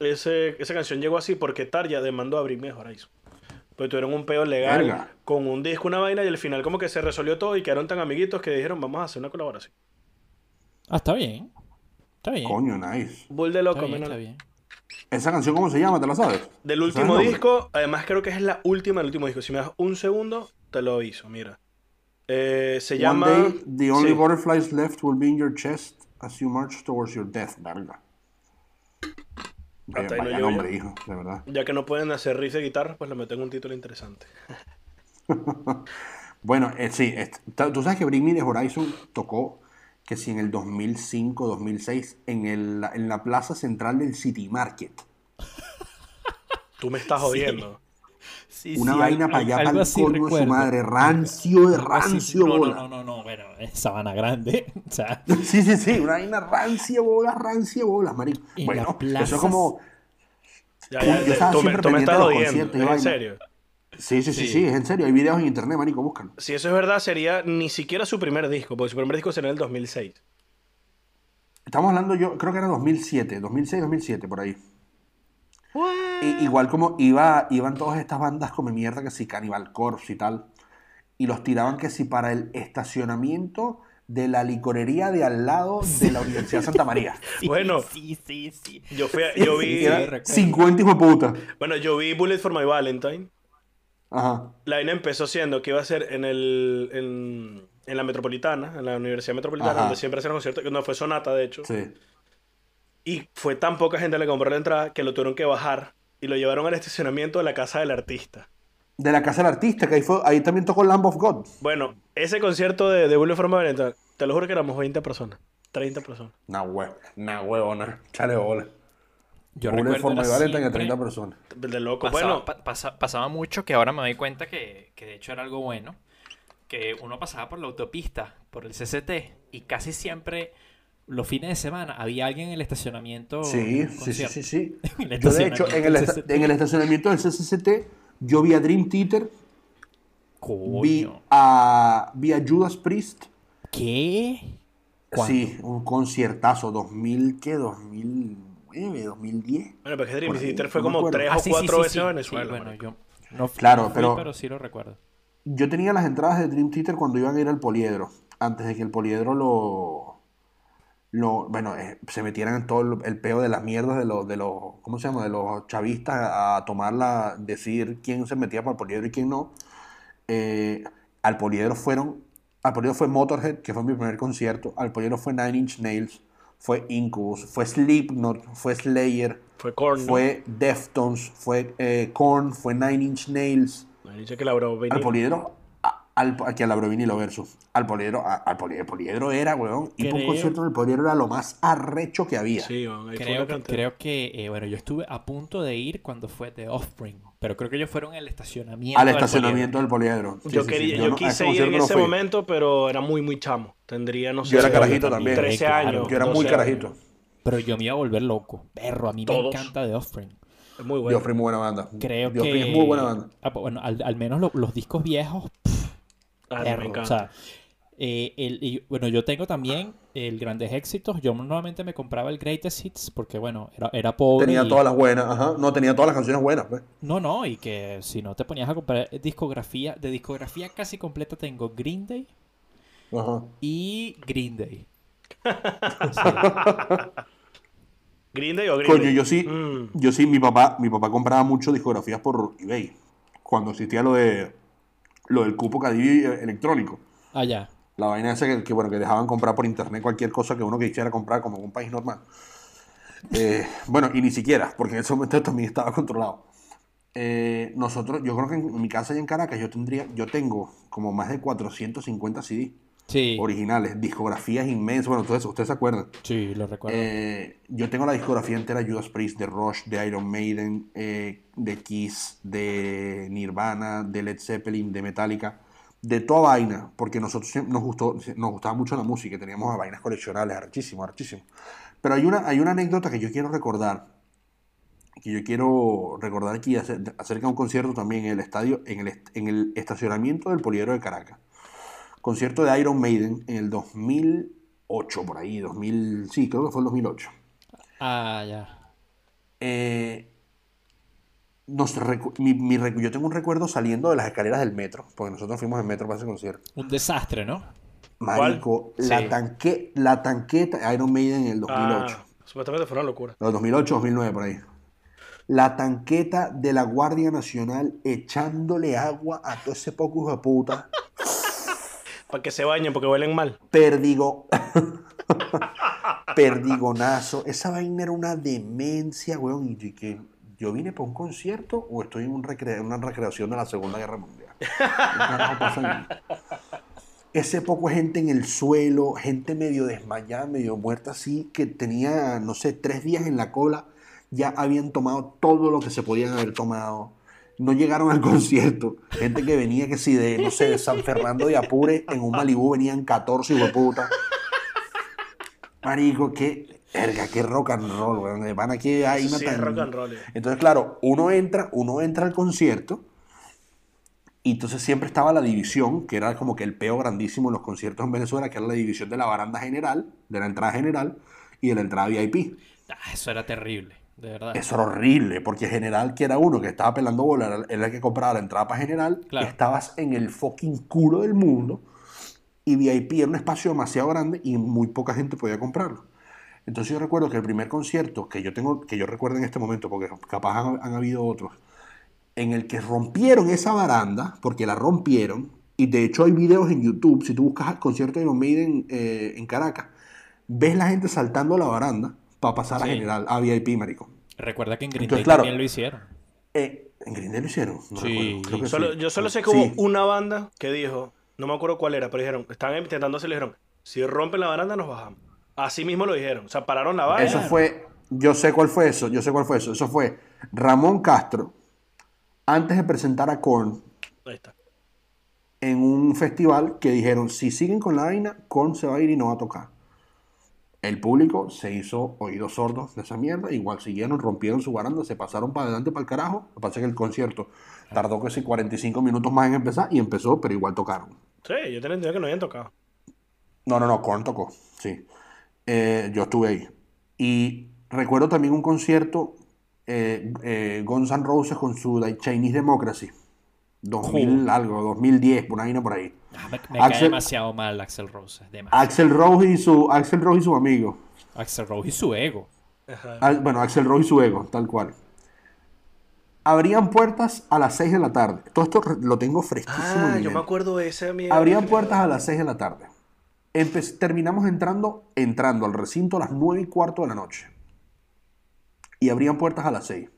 ese, esa canción llegó así porque Tarja demandó a Bring Horizon. Pues tuvieron un peo legal Verga. con un disco, una vaina, y al final como que se resolvió todo y quedaron tan amiguitos que dijeron, vamos a hacer una colaboración. Ah, está bien. Está bien. Coño, nice. Bull de Está loco, bien, menos- está bien. ¿Esa canción cómo se llama? ¿Te la sabes? Del ¿Sabes último disco, además creo que es la última del último disco. Si me das un segundo, te lo aviso, mira. Eh, se llama... One day, the only sí. butterflies left will be in your chest as you march towards your death, verga. Hasta ahí no Vaya llego nombre, yo. hijo, de verdad. Ya que no pueden hacer riff de guitarra, pues le meten un título interesante. [laughs] Bueno, eh, sí, tú sabes que Bring Me the Horizon tocó que si en el 2005, 2006, en, el, en la plaza central del City Market. Tú me estás jodiendo. Sí, Una sí, vaina para allá, para el coño de su madre. Rancio de rancio, no, bola. No, no, no, no, bueno, es Sabana Grande. [laughs] O sea, [laughs] Sí, sí, sí, una vaina rancia bolas, rancia bolas, marico. En Bueno, eso es como... Ya, ya, yo estaba tú, siempre tú me pendiente estás de los conciertos y ¿Es en serio? Sí, sí, sí, Sí. sí, es en serio. Hay videos en internet, marico, búscalo. Si eso es verdad, sería ni siquiera su primer disco, porque su primer disco sería en el 2006. Estamos hablando, yo creo que era 2007, 2006, 2007, por ahí. I- igual como iba, iban todas estas bandas como mierda que si Cannibal Corpse y tal, y los tiraban que si para el estacionamiento de la licorería de al lado de la Universidad de Santa María. [laughs] sí, [laughs] Bueno. Sí, sí, sí. Yo, fui a- yo vi... Sí, Era recuerdo. 50 hijos de puta. Bueno, yo vi Bullet for My Valentine. Ajá. La vaina empezó siendo que iba a ser en el... En, en la Metropolitana, en la Universidad Metropolitana, Ajá. donde siempre hacían conciertos, que no fue Sonata, de hecho. Sí. Y fue tan poca gente que le compró la entrada que lo tuvieron que bajar y lo llevaron al estacionamiento de la casa del artista. De la Casa del Artista, que ahí, fue, ahí también tocó Lamb of God. Bueno, ese concierto de, de Bullet for My Valentine, te lo juro que éramos 20 personas, 30 personas. Nah, hue, nah, huevona. Chale bola. Yo Bullet recuerdo for My era Valentine a siempre- 30 personas. De loco. Pasaba, bueno, pa- pasa- pasaba mucho que ahora me doy cuenta que, que de hecho era algo bueno. Que uno pasaba por la autopista, por el CCT, y casi siempre los fines de semana había alguien en el estacionamiento. Sí, en sí, sí, sí. [laughs] En Yo, de hecho, en el, estacionamiento esta- del en el estacionamiento del CCCT, yo vi a Dream Theater, vi Coño. a, vi a Judas Priest. ¿Qué? ¿Cuándo? Sí, un conciertazo, 2000, ¿qué? 2009, 2010. bueno, porque Dream Theater fue no como. 3 Ah, o sí, 4 sí, sí, veces sí. a Venezuela. Sí, bueno, yo no, Claro, no fui, pero- pero sí lo recuerdo. Yo tenía las entradas de Dream Theater cuando iban a ir al Poliedro, antes de que el Poliedro lo... lo bueno, eh, se metieran en todo el, el peo de las mierdas de los, de los, ¿cómo se llama? De los chavistas a, tomarla, decir quién se metía para el Poliedro y quién no. Eh, al Poliedro fueron, al Poliedro fue Motorhead, que fue mi primer concierto, al Poliedro fue Nine Inch Nails, fue Incubus, fue Slipknot, fue Slayer, Fue Korn, fue Deftones, fue eh, Korn, fue Nine Inch Nails. Que la Al poliedro, a- al, aquí a la Brovinilo versus. Al poliedro, a- al poliedro, el poliedro era, weón. Y por un concierto del poliedro era lo más arrecho que había. Sí, fue Creo que, creo que eh, bueno, yo estuve a punto de ir cuando fue The Offspring, pero creo que ellos fueron al estacionamiento. Al del estacionamiento del poliedro. Sí, Yo, sí, quería, sí. yo no- quise ir en no ese fui. momento, pero era muy, muy chamo. Tendría, no sé. Yo era carajito también. 13 Claro, años. Yo era muy 12 carajito. años. Pero yo me iba a volver loco. Perro, a mí Todos. me encanta The Offspring. Es muy bueno. Free, muy buena banda. Creo Dios que. Es muy buena banda. Ah, pues, bueno, al, al menos lo- los discos viejos, Ah, no, perro. me O sea, eh, el- y, bueno, yo tengo también el Grandes Éxitos. Yo normalmente me compraba el Greatest Hits porque, bueno, era, era pobre. Tenía y- todas las buenas, ajá. No, tenía todas las canciones buenas, pues. No, no, y que si no te ponías a comprar discografía, de discografía casi completa tengo Green Day Ajá. y Green Day. [laughs] Green Day o Green Coño, Day? yo sí, Mm. yo sí, mi papá, mi papá compraba mucho discografías por eBay. Cuando existía lo de lo del cupo Cadivi electrónico. Ah, ya. La vaina esa que, que, bueno, que dejaban comprar por internet cualquier cosa que uno quisiera comprar como en un país normal. Eh, bueno, y ni siquiera, porque en ese momento también estaba controlado. Eh, nosotros, yo creo que en mi casa allá en Caracas yo tendría, yo tengo como más de 450 CD. Sí. originales, discografías inmensas. Bueno, todo eso, ustedes se acuerdan. Sí, lo recuerdo. Eh, yo tengo la discografía entera de Judas Priest, de Rush, de Iron Maiden, eh, de Kiss, de Nirvana, de Led Zeppelin, de Metallica, de toda vaina, porque nosotros nos gustó, nos gustaba mucho la música y teníamos vainas coleccionables, archísimo, archísimo. Pero hay una, hay una anécdota que yo quiero recordar, que yo quiero recordar aquí acer- acerca de un concierto también en el estadio, en el, en el estacionamiento del Poliedro de Caracas. Concierto de Iron Maiden en el 2008, por ahí, 2000, sí, creo que fue el 2008. Ah, ya. Eh, nos mi- mi yo tengo un recuerdo saliendo de las escaleras del metro, porque nosotros fuimos en metro para ese concierto. Un desastre, ¿no? Marico, ¿Cuál? la, Sí. tanque, la tanqueta Iron Maiden en el 2008. Ah, supuestamente fue una locura. No, 2008, 2009, por ahí. La tanqueta de la Guardia Nacional echándole agua a todo ese poco hijo de puta. [laughs] Para que se bañen porque huelen mal. Perdigo. [laughs] Perdigonazo. Esa vaina era una demencia, weón. Y que yo vine para un concierto o estoy en una recreación de la Segunda Guerra Mundial. Ese poco gente en el suelo, gente medio desmayada, medio muerta así, que tenía, no sé, tres días en la cola, ya habían tomado todo lo que se podían haber tomado. No llegaron al [laughs] concierto. Gente que venía, que sí, de, no sé, de San Fernando de Apure, en un Malibú venían 14 hueputas. Marico, qué, verga, qué rock and roll, weón. De hay Eso una sí es tan- rock and roll. eh. entonces, claro, uno entra, uno entra al concierto y entonces siempre estaba la división, que era como que el peo grandísimo en los conciertos en Venezuela, que era la división de la baranda general, de la entrada general y de la entrada VIP. Ah, eso era terrible, de verdad. Eso era horrible, porque general, que era uno que estaba pelando bola, era- el que compraba la entrada para general, Claro. estabas en el fucking culo del mundo y VIP era un espacio demasiado grande y muy poca gente podía comprarlo. Entonces yo recuerdo que el primer concierto que yo tengo, que yo recuerdo en este momento, porque capaz han, han habido otros, en el que rompieron esa baranda, porque la rompieron, y de hecho hay videos en YouTube, si tú buscas el concierto de Iron Maiden eh, en Caracas, ves la gente saltando la baranda para pasar a general, a VIP, marico. Recuerda que en Green Entonces, Day claro. también lo hicieron. Eh, ¿En Green Day lo hicieron? No Sí. recuerdo, creo que Solo- sí. yo solo sé que Sí. hubo una banda que dijo, no me acuerdo cuál era, pero dijeron, estaban intentando hacer, le dijeron, si rompen la baranda nos bajamos. Así mismo lo dijeron, o sea, pararon la banda. Eso fue, yo sé cuál fue eso, yo sé cuál fue eso. Eso fue Ramón Castro, antes de presentar a Korn Ahí está. en un festival que dijeron, si siguen con la vaina, Korn se va a ir y no va a tocar. El público se hizo oídos sordos de esa mierda, igual siguieron, rompieron su baranda, se pasaron para adelante, para el carajo. Lo que pasa es que el concierto tardó casi 45 minutos más en empezar y empezó, pero igual tocaron. Sí, yo tenía entendido que no habían tocado. No, no, no, Korn tocó, sí. Eh, yo estuve ahí. Y recuerdo también un concierto, eh, eh, Guns N' Roses con su Chinese Democracy. 2000 algo, 2010, por ahí no por ahí. Ah, me me cae demasiado mal Axel Rose. demasiado. Axel Rose y su, Axel Rose y su amigo. Axel Rose y su ego. Ajá. Al- bueno, Axel Rose y su ego, tal cual. Abrían puertas a las 6 de la tarde. Todo esto lo tengo fresquísimo Ah, yo me acuerdo de ese mierda. Abrían puertas a las 6 de la tarde. Empe- terminamos entrando, entrando al recinto a las 9 y cuarto de la noche. Y abrían puertas a las 6.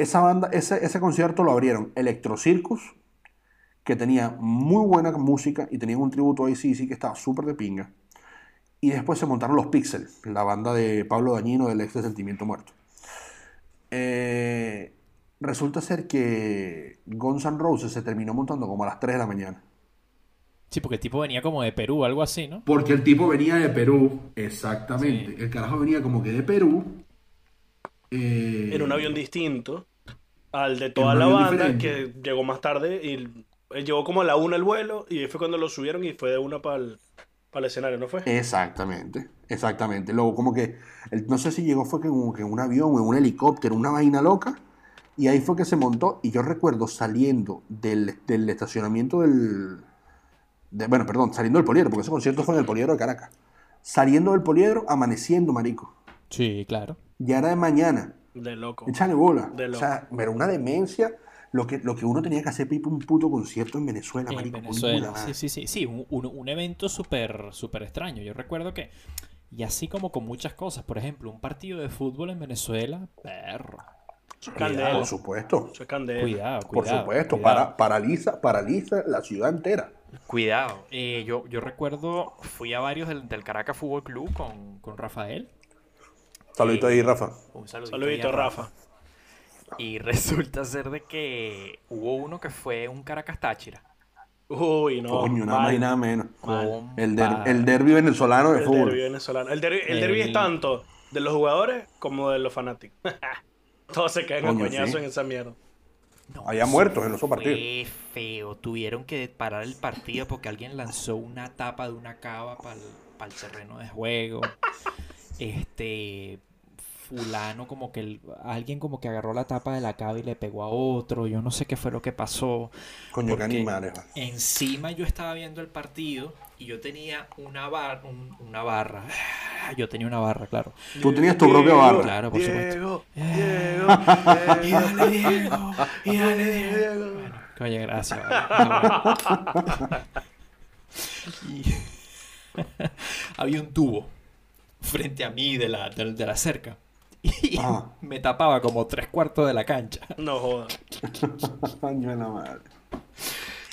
Esa banda, ese, ese concierto lo abrieron Electro Circus, que tenía muy buena música y tenía un tributo ahí sí, sí que estaba súper de pinga. Y después se montaron los Pixel, la banda de Pablo Dañino del ex de Sentimiento Muerto. Eh, resulta ser que Guns N' Roses se terminó montando como a las 3 de la mañana. Sí, porque el tipo venía como de Perú, algo así, ¿no? Porque el tipo venía de Perú, exactamente. Sí. El carajo venía como que de Perú. eh, En un avión distinto al de toda la banda diferente. que llegó más tarde y él llegó como a la una el vuelo y ahí fue cuando lo subieron y fue de una para el, para el escenario, ¿no fue? Exactamente, exactamente. Luego, como que, el- no sé si llegó, fue que como que en un avión o en un helicóptero, una vaina loca. Y ahí fue que se montó. Y yo recuerdo saliendo del, del estacionamiento del. de- bueno, perdón, saliendo del poliedro, porque ese concierto fue en el poliedro de Caracas. Saliendo del poliedro, amaneciendo, marico. Sí, claro. Ya era de mañana. De loco. Échale bola. De o sea, era una demencia lo que, lo que uno tenía que hacer pa' un puto concierto en Venezuela, En marico. Venezuela. Sí, sí, sí. Sí, un, un- un evento súper súper extraño. Yo recuerdo que. Y así como con muchas cosas. Por ejemplo, un partido de fútbol en Venezuela. Perro. Cuidado, por supuesto. Candela. Cuidado, Por cuidado. supuesto, cuidado. para, paraliza, paraliza la ciudad entera. Cuidado. Eh, yo, yo recuerdo, fui a varios del, del Caracas Fútbol Club con, con Rafael. Saludito ahí, Rafa. Un saludito, Saludito, ahí a Rafa. Y [laughs] resulta ser de que hubo uno que fue un Caracas Táchira. Uy, no. Coño, nada más y nada menos. El, der- el derbi venezolano de El fútbol. derbi venezolano. El derbi, el derbi es tanto de los jugadores como de los fanáticos. [laughs] Todos se caen a coñazo sí. en esa mierda. No, Había muertos en esos partidos. Fue feo. Tuvieron que parar el partido porque alguien lanzó una tapa de una cava para el terreno de juego. Este. Fulano, como que el- alguien como que agarró la tapa de la cava y le pegó a otro. Yo no sé qué fue lo que pasó. Coño, qué animales. Encima yo estaba viendo el partido y yo tenía una, bar- un- una barra. [sighs] Yo tenía una barra, claro. Tú tenías tu propia barra. Claro, por supuesto. Diego, [laughs] Eh, Diego, Y dale, Diego. Y dale, Diego. Bueno, coño, gracias. vale. Bueno. [laughs] Y- [laughs] Había un tubo frente a mí de la, de, de la cerca. [laughs] Y Ajá. me tapaba como tres cuartos de la cancha. [laughs] No la [laughs] madre.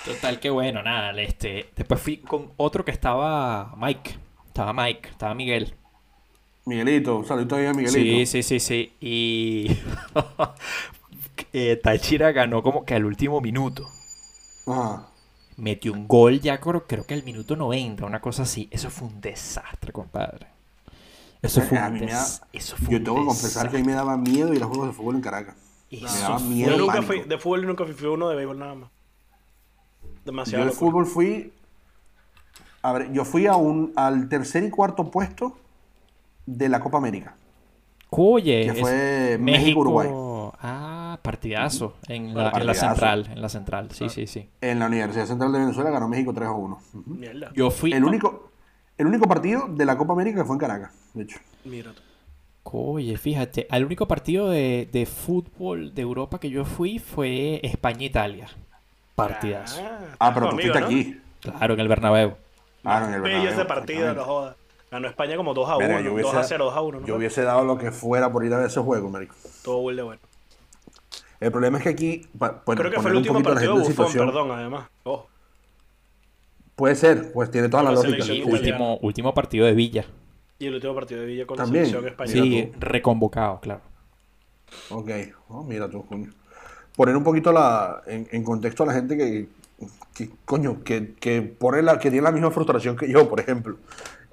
Total que bueno, nada, este. Después fui con otro que estaba Mike. Estaba Mike, estaba Miguel. Miguelito, saludito ahí a Sí, Miguelito. sí, sí, sí. Y eh, Táchira ganó como que al último minuto. Ajá. Metió un gol ya creo, creo que al minuto 90, una cosa así. Eso fue un desastre, compadre. Eso fue A mí me da- eso fue Yo tengo que confesar que a mí me daba miedo ir a juegos de fútbol en Caracas. me daba miedo. Yo nunca fui, de fútbol nunca fui, fui uno de béisbol nada más. Yo Demasiado. de locura. fútbol fui. A ver, yo fui a un, al tercer y cuarto puesto de la Copa América. Oye, Que fue México-Uruguay. Ah, partidazo. En la, en la partidazo. central, en la central. Sí, sí, sí. En la Universidad Central de Venezuela ganó México 3 a 1. Ujú. Mierda. Yo fui. El único, el único partido de la Copa América que fue en Caracas, de hecho. Mira. Oye, fíjate, al único partido de, de fútbol de Europa que yo fui fue España-Italia. Partidazo. Ah, pero tú fuiste ¿no? aquí. Claro, en el Bernabéu. Ah, no, en el Bello Bernabéu, ese partido, no jodas. Ganó España como 2 a 1, Verga, yo 2 a hubiese- 0, 2 a 1. ¿no? Yo hubiese dado lo que fuera por ir a ver ese juego, marico. Todo bull de bueno. El problema es que aquí, bueno, Creo que fue el último partido de Buffon, perdón, además. Ojo. Puede ser, pues tiene toda la, La lógica. Y último, último partido de Villa. Y el último partido de Villa con También. la selección española. Mira Sí, tú. reconvocado, claro. Ok, oh, mira tú, coño. Poner un poquito la, en, en contexto a la gente que, que, coño, que, que, pone la, que tiene la misma frustración que yo, por ejemplo.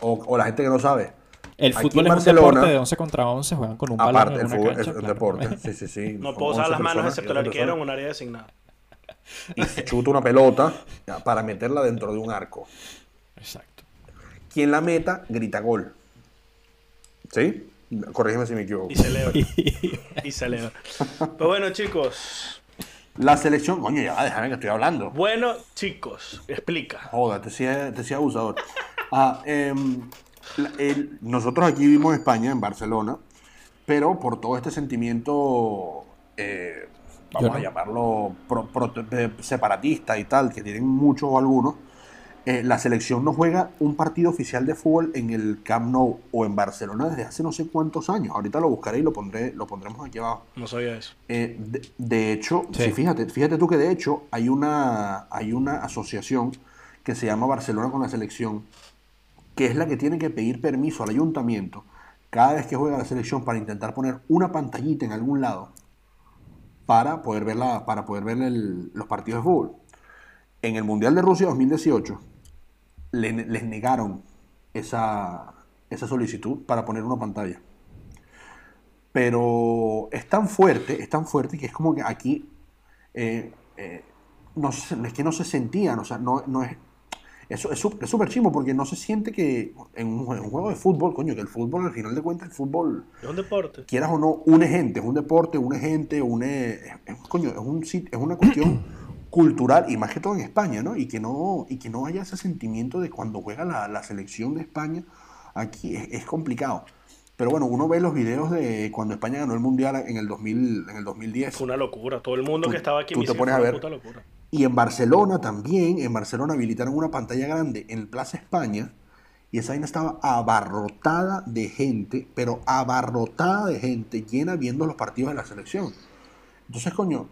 O, o la gente que no sabe. El Aquí fútbol en es un Barcelona- deporte de 11 contra 11, juegan con un balón Aparte, en el una fútbol cancha. es un claro. deporte. [laughs] Sí, sí, sí. No puedo usar 11 las manos excepto el 11 arquero en un área designada. Y se chuta una pelota para meterla dentro de un arco. Exacto. Quien la meta, grita gol. ¿Sí? Corrígeme si me equivoco. Y celebra. [laughs] y celebra. Pues bueno, chicos. La selección, coño, ya va, déjame que estoy hablando. Bueno, chicos, explica. Joda, te decía, te abusador. Ah, em, el- nosotros aquí vivimos en España, en Barcelona, pero por todo este sentimiento, eh, vamos no. a llamarlo pro- pro- separatista y tal, que tienen muchos o algunos, eh, la selección no juega un partido oficial de fútbol en el Camp Nou o en Barcelona desde hace no sé cuántos años. Ahorita lo buscaré y lo pondré, lo pondremos aquí abajo. No sabía eso. Eh, de, de hecho, Sí. sí, fíjate, fíjate tú que de hecho hay una, hay una asociación que se llama Barcelona con la selección, que es la que tiene que pedir permiso al ayuntamiento cada vez que juega la selección para intentar poner una pantallita en algún lado para poder ver, la- para poder ver los partidos de fútbol. En el Mundial de Rusia 2018 le- les negaron esa, esa solicitud para poner una pantalla pero es tan fuerte, es tan fuerte que es como que aquí eh, eh, no es que no se sentían, o sea, no, no es eso es súper es chimo porque no se siente que en un, jue- en un juego de fútbol, coño, que el fútbol al final de cuentas el fútbol Es un deporte. quieras o no, une gente, es un deporte, une gente, une es, es- coño, es un es una cuestión [coughs] cultural y más que todo en España, ¿no? Y que no y que no haya ese sentimiento de cuando juega la, la selección de España aquí es, es complicado. Pero bueno, uno ve los videos de cuando España ganó el mundial en el 2000, en el 2010 Fue una locura. Todo el mundo Tú- que estaba aquí tú me te decía, pones fue a una ver. puta locura. Y en Barcelona también, en Barcelona habilitaron una pantalla grande en el Plaza España y esa vaina estaba abarrotada de gente, pero abarrotada de gente llena viendo los partidos de la selección. Entonces, coño,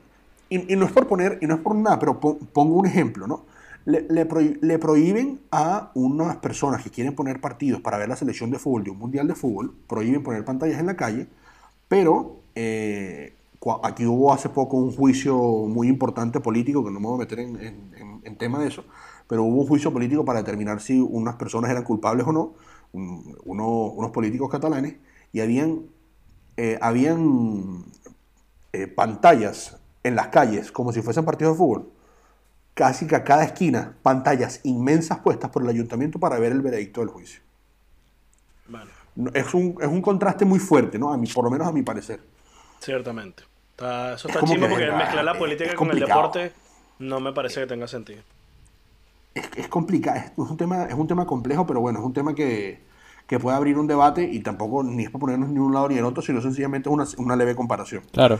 y, no es por poner, y no es por nada, pero pon- pongo un ejemplo, ¿no? le, le prohí- le prohíben a unas personas que quieren poner partidos para ver la selección de fútbol de un mundial de fútbol, prohíben poner pantallas en la calle, pero eh, aquí hubo hace poco un juicio muy importante político, que no me voy a meter en, en- en- en tema de eso, pero hubo un juicio político para determinar si unas personas eran culpables o no, un- uno- unos políticos catalanes, y habían, eh, habían eh, pantallas en las calles como si fuesen partidos de fútbol. Casi que a cada esquina, pantallas inmensas puestas por el ayuntamiento para ver el veredicto del juicio. No, Es un, es un contraste muy fuerte, ¿no? A mí, por lo menos a mi parecer. ciertamente. Está- eso Es está que, porque mezclar la es política con el deporte no me parece que tenga sentido. Es, es complicado, es un, tema, es un tema complejo, pero bueno, es un tema que, que puede abrir un debate y tampoco ni es para ponernos ni un lado ni el otro, sino sencillamente es una, una leve comparación. Claro.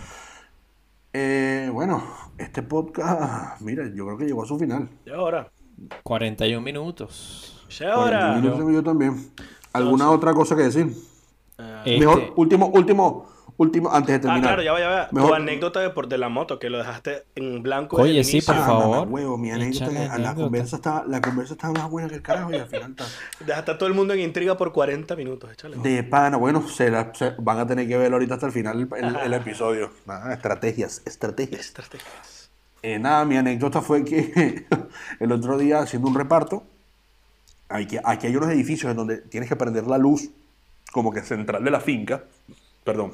Eh, bueno, este podcast, mira, yo creo que llegó a su final. Y ahora, 41 minutos. y ahora. 40 minutos yo también. ¿Alguna otra cosa que decir? Este- Mejor, último, último, último, antes de Ah, terminar. claro, ya va, ya va. Tu Mejor- anécdota de, por, de la moto, que lo dejaste en blanco. Oye, sí, por Ah, favor. mamá, huevo, mi anécdota, la, anécdota. conversa está, la conversa está más buena que el carajo y al final está. [laughs] Dejaste a todo el mundo en intriga por 40 minutos. Échale. De pana, bueno, se, la- se- van a tener que ver ahorita hasta el final el, el- el episodio. Nada, estrategias, estrategias. Estrategias. Eh, nada, mi anécdota fue que [laughs] el otro día haciendo un reparto, hay que, aquí hay unos edificios en donde tienes que prender la luz como que central de la finca. Perdón.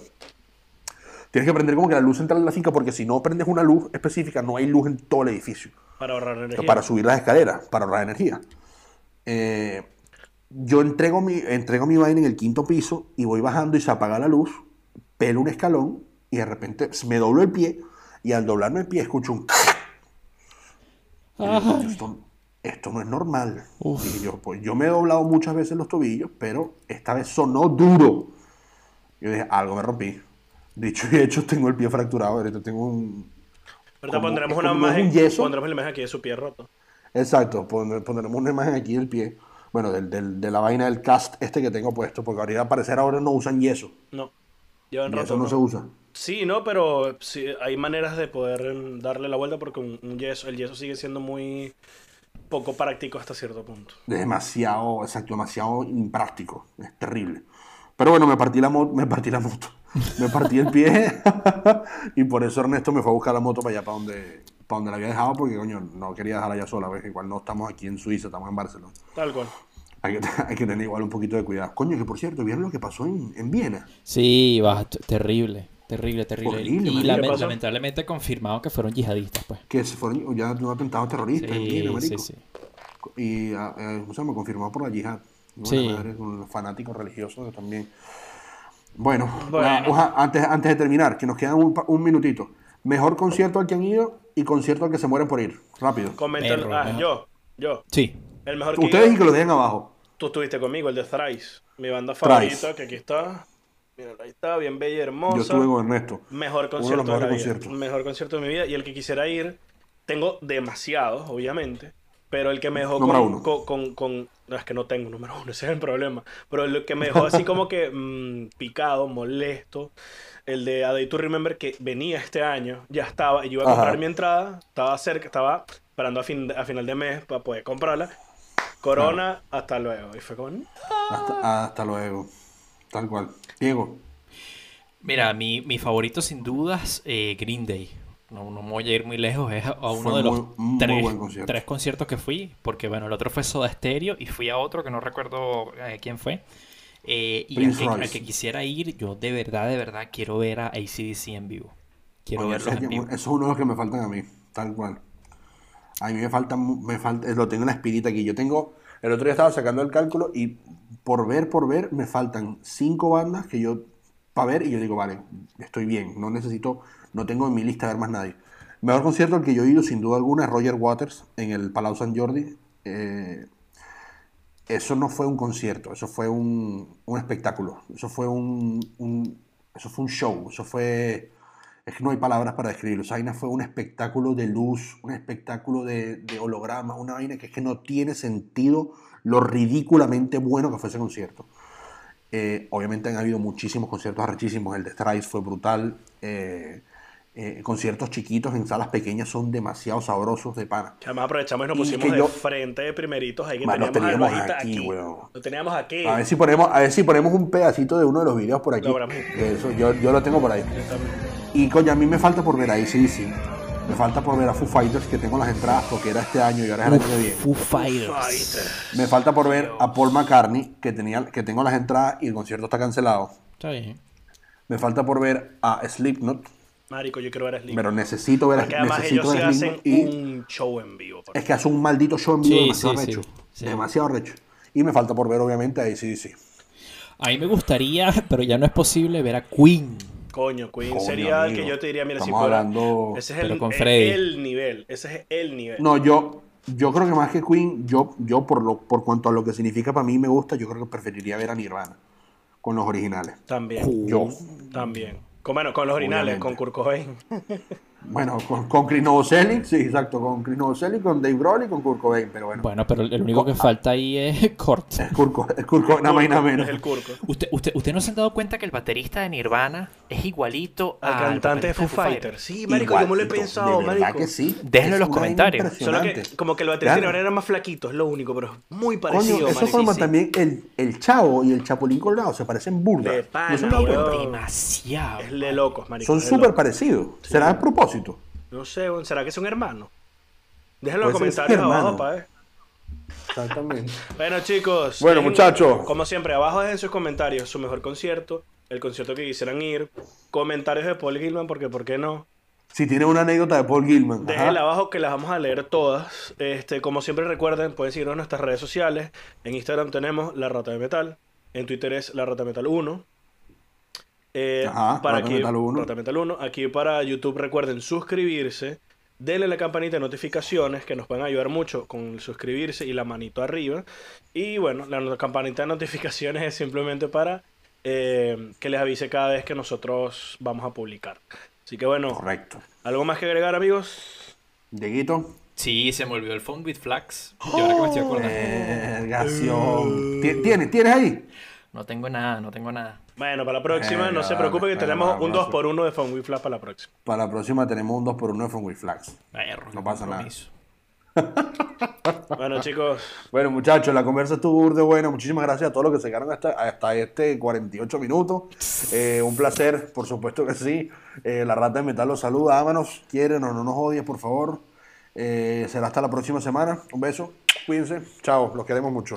Tienes que prender como que la luz central de la finca porque si no prendes una luz específica no hay luz en todo el edificio. Para ahorrar energía. para subir las escaleras, para ahorrar energía. Eh, yo entrego mi, entrego mi vaina en el quinto piso y voy bajando y se apaga la luz, pelo un escalón y de repente me doblo el pie y al doblarme el pie escucho un... Y digo, "Coño, esto, esto no es normal. Y yo, pues yo me he doblado muchas veces los tobillos, pero esta vez sonó duro. Yo dije, algo me rompí. Dicho y hecho, tengo el pie fracturado. Ahorita tengo un, Ahorita como- pondremos una imagen. yeso. Pondremos la imagen aquí de su pie roto. Exacto, pon- pondremos una imagen aquí del pie. Bueno, del, del- de la vaina del cast este que tengo puesto, porque ahorita al parecer ahora no usan yeso. No. Llevan Y roto. eso no ¿no? se usa. Sí, no, pero sí, hay maneras de poder darle la vuelta porque un, un yeso, el yeso sigue siendo muy poco práctico hasta cierto punto. Es demasiado, exacto, demasiado impráctico. Es terrible. Pero bueno, me partí la, mo- me partí la moto. Me partí el pie. [laughs] y por eso Ernesto me fue a buscar la moto para allá, para donde, para donde la había dejado, porque coño, no quería dejarla allá sola. ¿ves? Igual no estamos aquí en Suiza, estamos en Barcelona. Tal cual. Hay que, hay que tener igual un poquito de cuidado. Coño, que por cierto, ¿vieron lo que pasó en, en Viena? Sí, va, terrible. Terrible, terrible. Horrible, y lame- lamentablemente confirmado que fueron yihadistas, pues. Que se fueron ya un atentado terrorista en Viena, Sí, marico. sí, sí. Y ah, eh, ¿cómo se llama? confirmado por la yihad. Sí. madre, con los fanáticos religiosos también. Bueno, antes, antes de terminar, que nos quedan un, pa- un minutito. Mejor concierto al que han ido y concierto al que se mueren por ir. Rápido. Comenten. Perro, ah, yo. Yo. Sí. El mejor que Ustedes y que lo dejen abajo. Tú estuviste conmigo, el de Thrice. Mi banda Thrice. favorita, que aquí está. Mira, ahí está, bien bella y hermosa. Yo estuve con Ernesto. Mejor de concierto de, vida. conciertos. Mejor concierto de mi vida. Y el que quisiera ir, tengo demasiados, obviamente. Pero el que me dejó con, uno. con, con- con- No, es que no tengo número uno, [laughs] ese es el problema. Pero el que me dejó así como que mm, picado, molesto. El de A Day to Remember que venía este año, ya estaba, y yo iba a Ajá. comprar mi entrada, estaba cerca, estaba esperando a, fin, a final de mes para poder comprarla. Corona, hasta luego. Y fue como, "No". Hasta, hasta luego. Tal cual. Diego. Mira, mi, mi favorito sin dudas, eh, Green Day. No, no me voy a ir muy lejos, es a uno Fue de los muy- tres, concierto. tres conciertos que fui, porque bueno, el otro fue Soda Stereo y fui a otro que no recuerdo eh, quién fue. Eh, y al que, al Royce. que quisiera ir, yo de verdad, de verdad quiero ver a ACDC en vivo. Quiero Oye, verlos ese- en vivo. Eso es uno de los que me faltan a mí, tal cual. A mí me falta, me falta, lo tengo en la espirita aquí. Yo tengo, el otro día estaba sacando el cálculo y por ver, por ver, me faltan cinco bandas que yo, para ver, y yo digo, vale, estoy bien, no necesito, no tengo en mi lista ver más nadie. Mejor concierto al que yo he ido, sin duda alguna, es Roger Waters en el Palau San Jordi. Eh, eso no fue un concierto, eso fue un, espectáculo, eso fue un, un- eso fue un show, eso fue, es que no hay palabras para describirlo, esa vaina fue un espectáculo de luz, un espectáculo de, de hologramas, una vaina que es que no tiene sentido lo ridículamente bueno que fue ese concierto. Eh, obviamente han habido muchísimos conciertos arrechísimos, el de Strice fue brutal, eh, eh, conciertos chiquitos en salas pequeñas son demasiado sabrosos de pana. Que además aprovechamos y nos Y pusimos que de yo- frente de primeritos ahí que teníamos, teníamos aquí, aquí. Lo teníamos aquí. A ver si ponemos, a ver si ponemos un pedacito de uno de los videos por aquí. Eso, yo, yo lo tengo por ahí. Y coño, a mí me falta por ver ahí, sí, sí. Me falta por ver a Foo Fighters, que tengo las entradas porque era este año y ahora es el año que viene. Foo Fighters. Fighter. Me falta por ver a Paul McCartney, que, tenía, que tengo las entradas y el concierto está cancelado. Está bien. Me falta por ver a Slipknot, Marico, yo quiero ver a Slim. pero necesito ver, Porque además necesito ellos sí ver a hacen y un show en vivo. es que hace un maldito show en vivo Sí, demasiado sí, sí, recho. sí. Demasiado recho. Y me falta por ver, obviamente, a ACDC. A mí me gustaría, pero ya no es posible, ver a Queen. Coño, Queen Coño, sería el amigo. que yo te diría, mira, si Estamos fuera- hablando- Ese es el, con el- Freddy. el nivel. Ese es el nivel. No, yo, yo creo que más que Queen, yo, yo por, lo, por cuanto a lo que significa para mí me gusta, yo creo que preferiría ver a Nirvana con los originales. También. Yo. También. Con, bueno, con los Obviamente. con Kurt Cobain. [laughs] Bueno, con, con Chris Novoselic, sí, exacto, con Chris Novoselic, con Dave Grohl y con Kurt Cobain, pero bueno. Bueno, pero el único que falta ahí es [laughs] Kurt. Es Kurt, Co- es Kurt Cobain, nada más y nada menos. Es el Kurko. ¿Usted, usted, ¿Usted no se han dado cuenta que el baterista de Nirvana es igualito Al cantante de Foo Fighters. Sí, marico, yo me lo he pensado, de verdad marico. que sí. Déjenlo en los comentarios. Solo que como que el baterista de Claro. Nirvana era más flaquito, es lo único, pero es muy parecido, Coño, eso marico. forma sí. también el, el Chavo y el Chapulín Colorado, se parecen burda. De pana, ¿No se. Demasiado. Es de locos, marico. Son súper parecidos. ¿Será a propósito? No sé, ¿será que son hermanos? Déjenlo en los comentarios hermano. abajo, pa' ver. Exactamente. [laughs] Bueno, chicos. Bueno, dejen- muchachos. Como siempre, abajo dejen sus comentarios, su mejor concierto, el concierto que quisieran ir, comentarios de Paul Gilman, porque ¿por qué no? Si tiene una anécdota de Paul Gilman. Déjenla abajo que las vamos a leer todas. Este, como siempre recuerden, pueden seguirnos en nuestras redes sociales. En Instagram tenemos La Rata de Metal. En Twitter es La Rata Metal 1. Eh, Ajá, para aquí, Metal 1. Rata Metal 1. Aquí para YouTube recuerden suscribirse. Denle la campanita de notificaciones que nos pueden ayudar mucho con el suscribirse y la manito arriba. Y bueno, la campanita de notificaciones es simplemente para eh, que les avise cada vez que nosotros vamos a publicar. Así que bueno, Correcto. ¿algo más que agregar amigos? Dieguito. Sí, se me olvidó el phone with flags. Y ahora que me estoy acordando. Ti- ¿Tienes, ¿Tienes ahí? No tengo nada, no tengo nada. Bueno, para la próxima, no Venga, se preocupe que tenemos un la 2x1 de Fun with Flash para la próxima. Para la próxima tenemos un 2x1 de From With Flags. No pasa nada. compromiso. Bueno, chicos, [laughs] Bueno, muchachos, la conversa estuvo de buena. Muchísimas gracias a todos los que se quedaron hasta, hasta este 48 minutos. [laughs] Eh, un placer, por supuesto que sí. Eh, la rata de metal los saluda. Ámanos, quieren o no nos odies, por favor. Eh, será hasta la próxima semana. Un beso. Cuídense. Chao, los queremos mucho.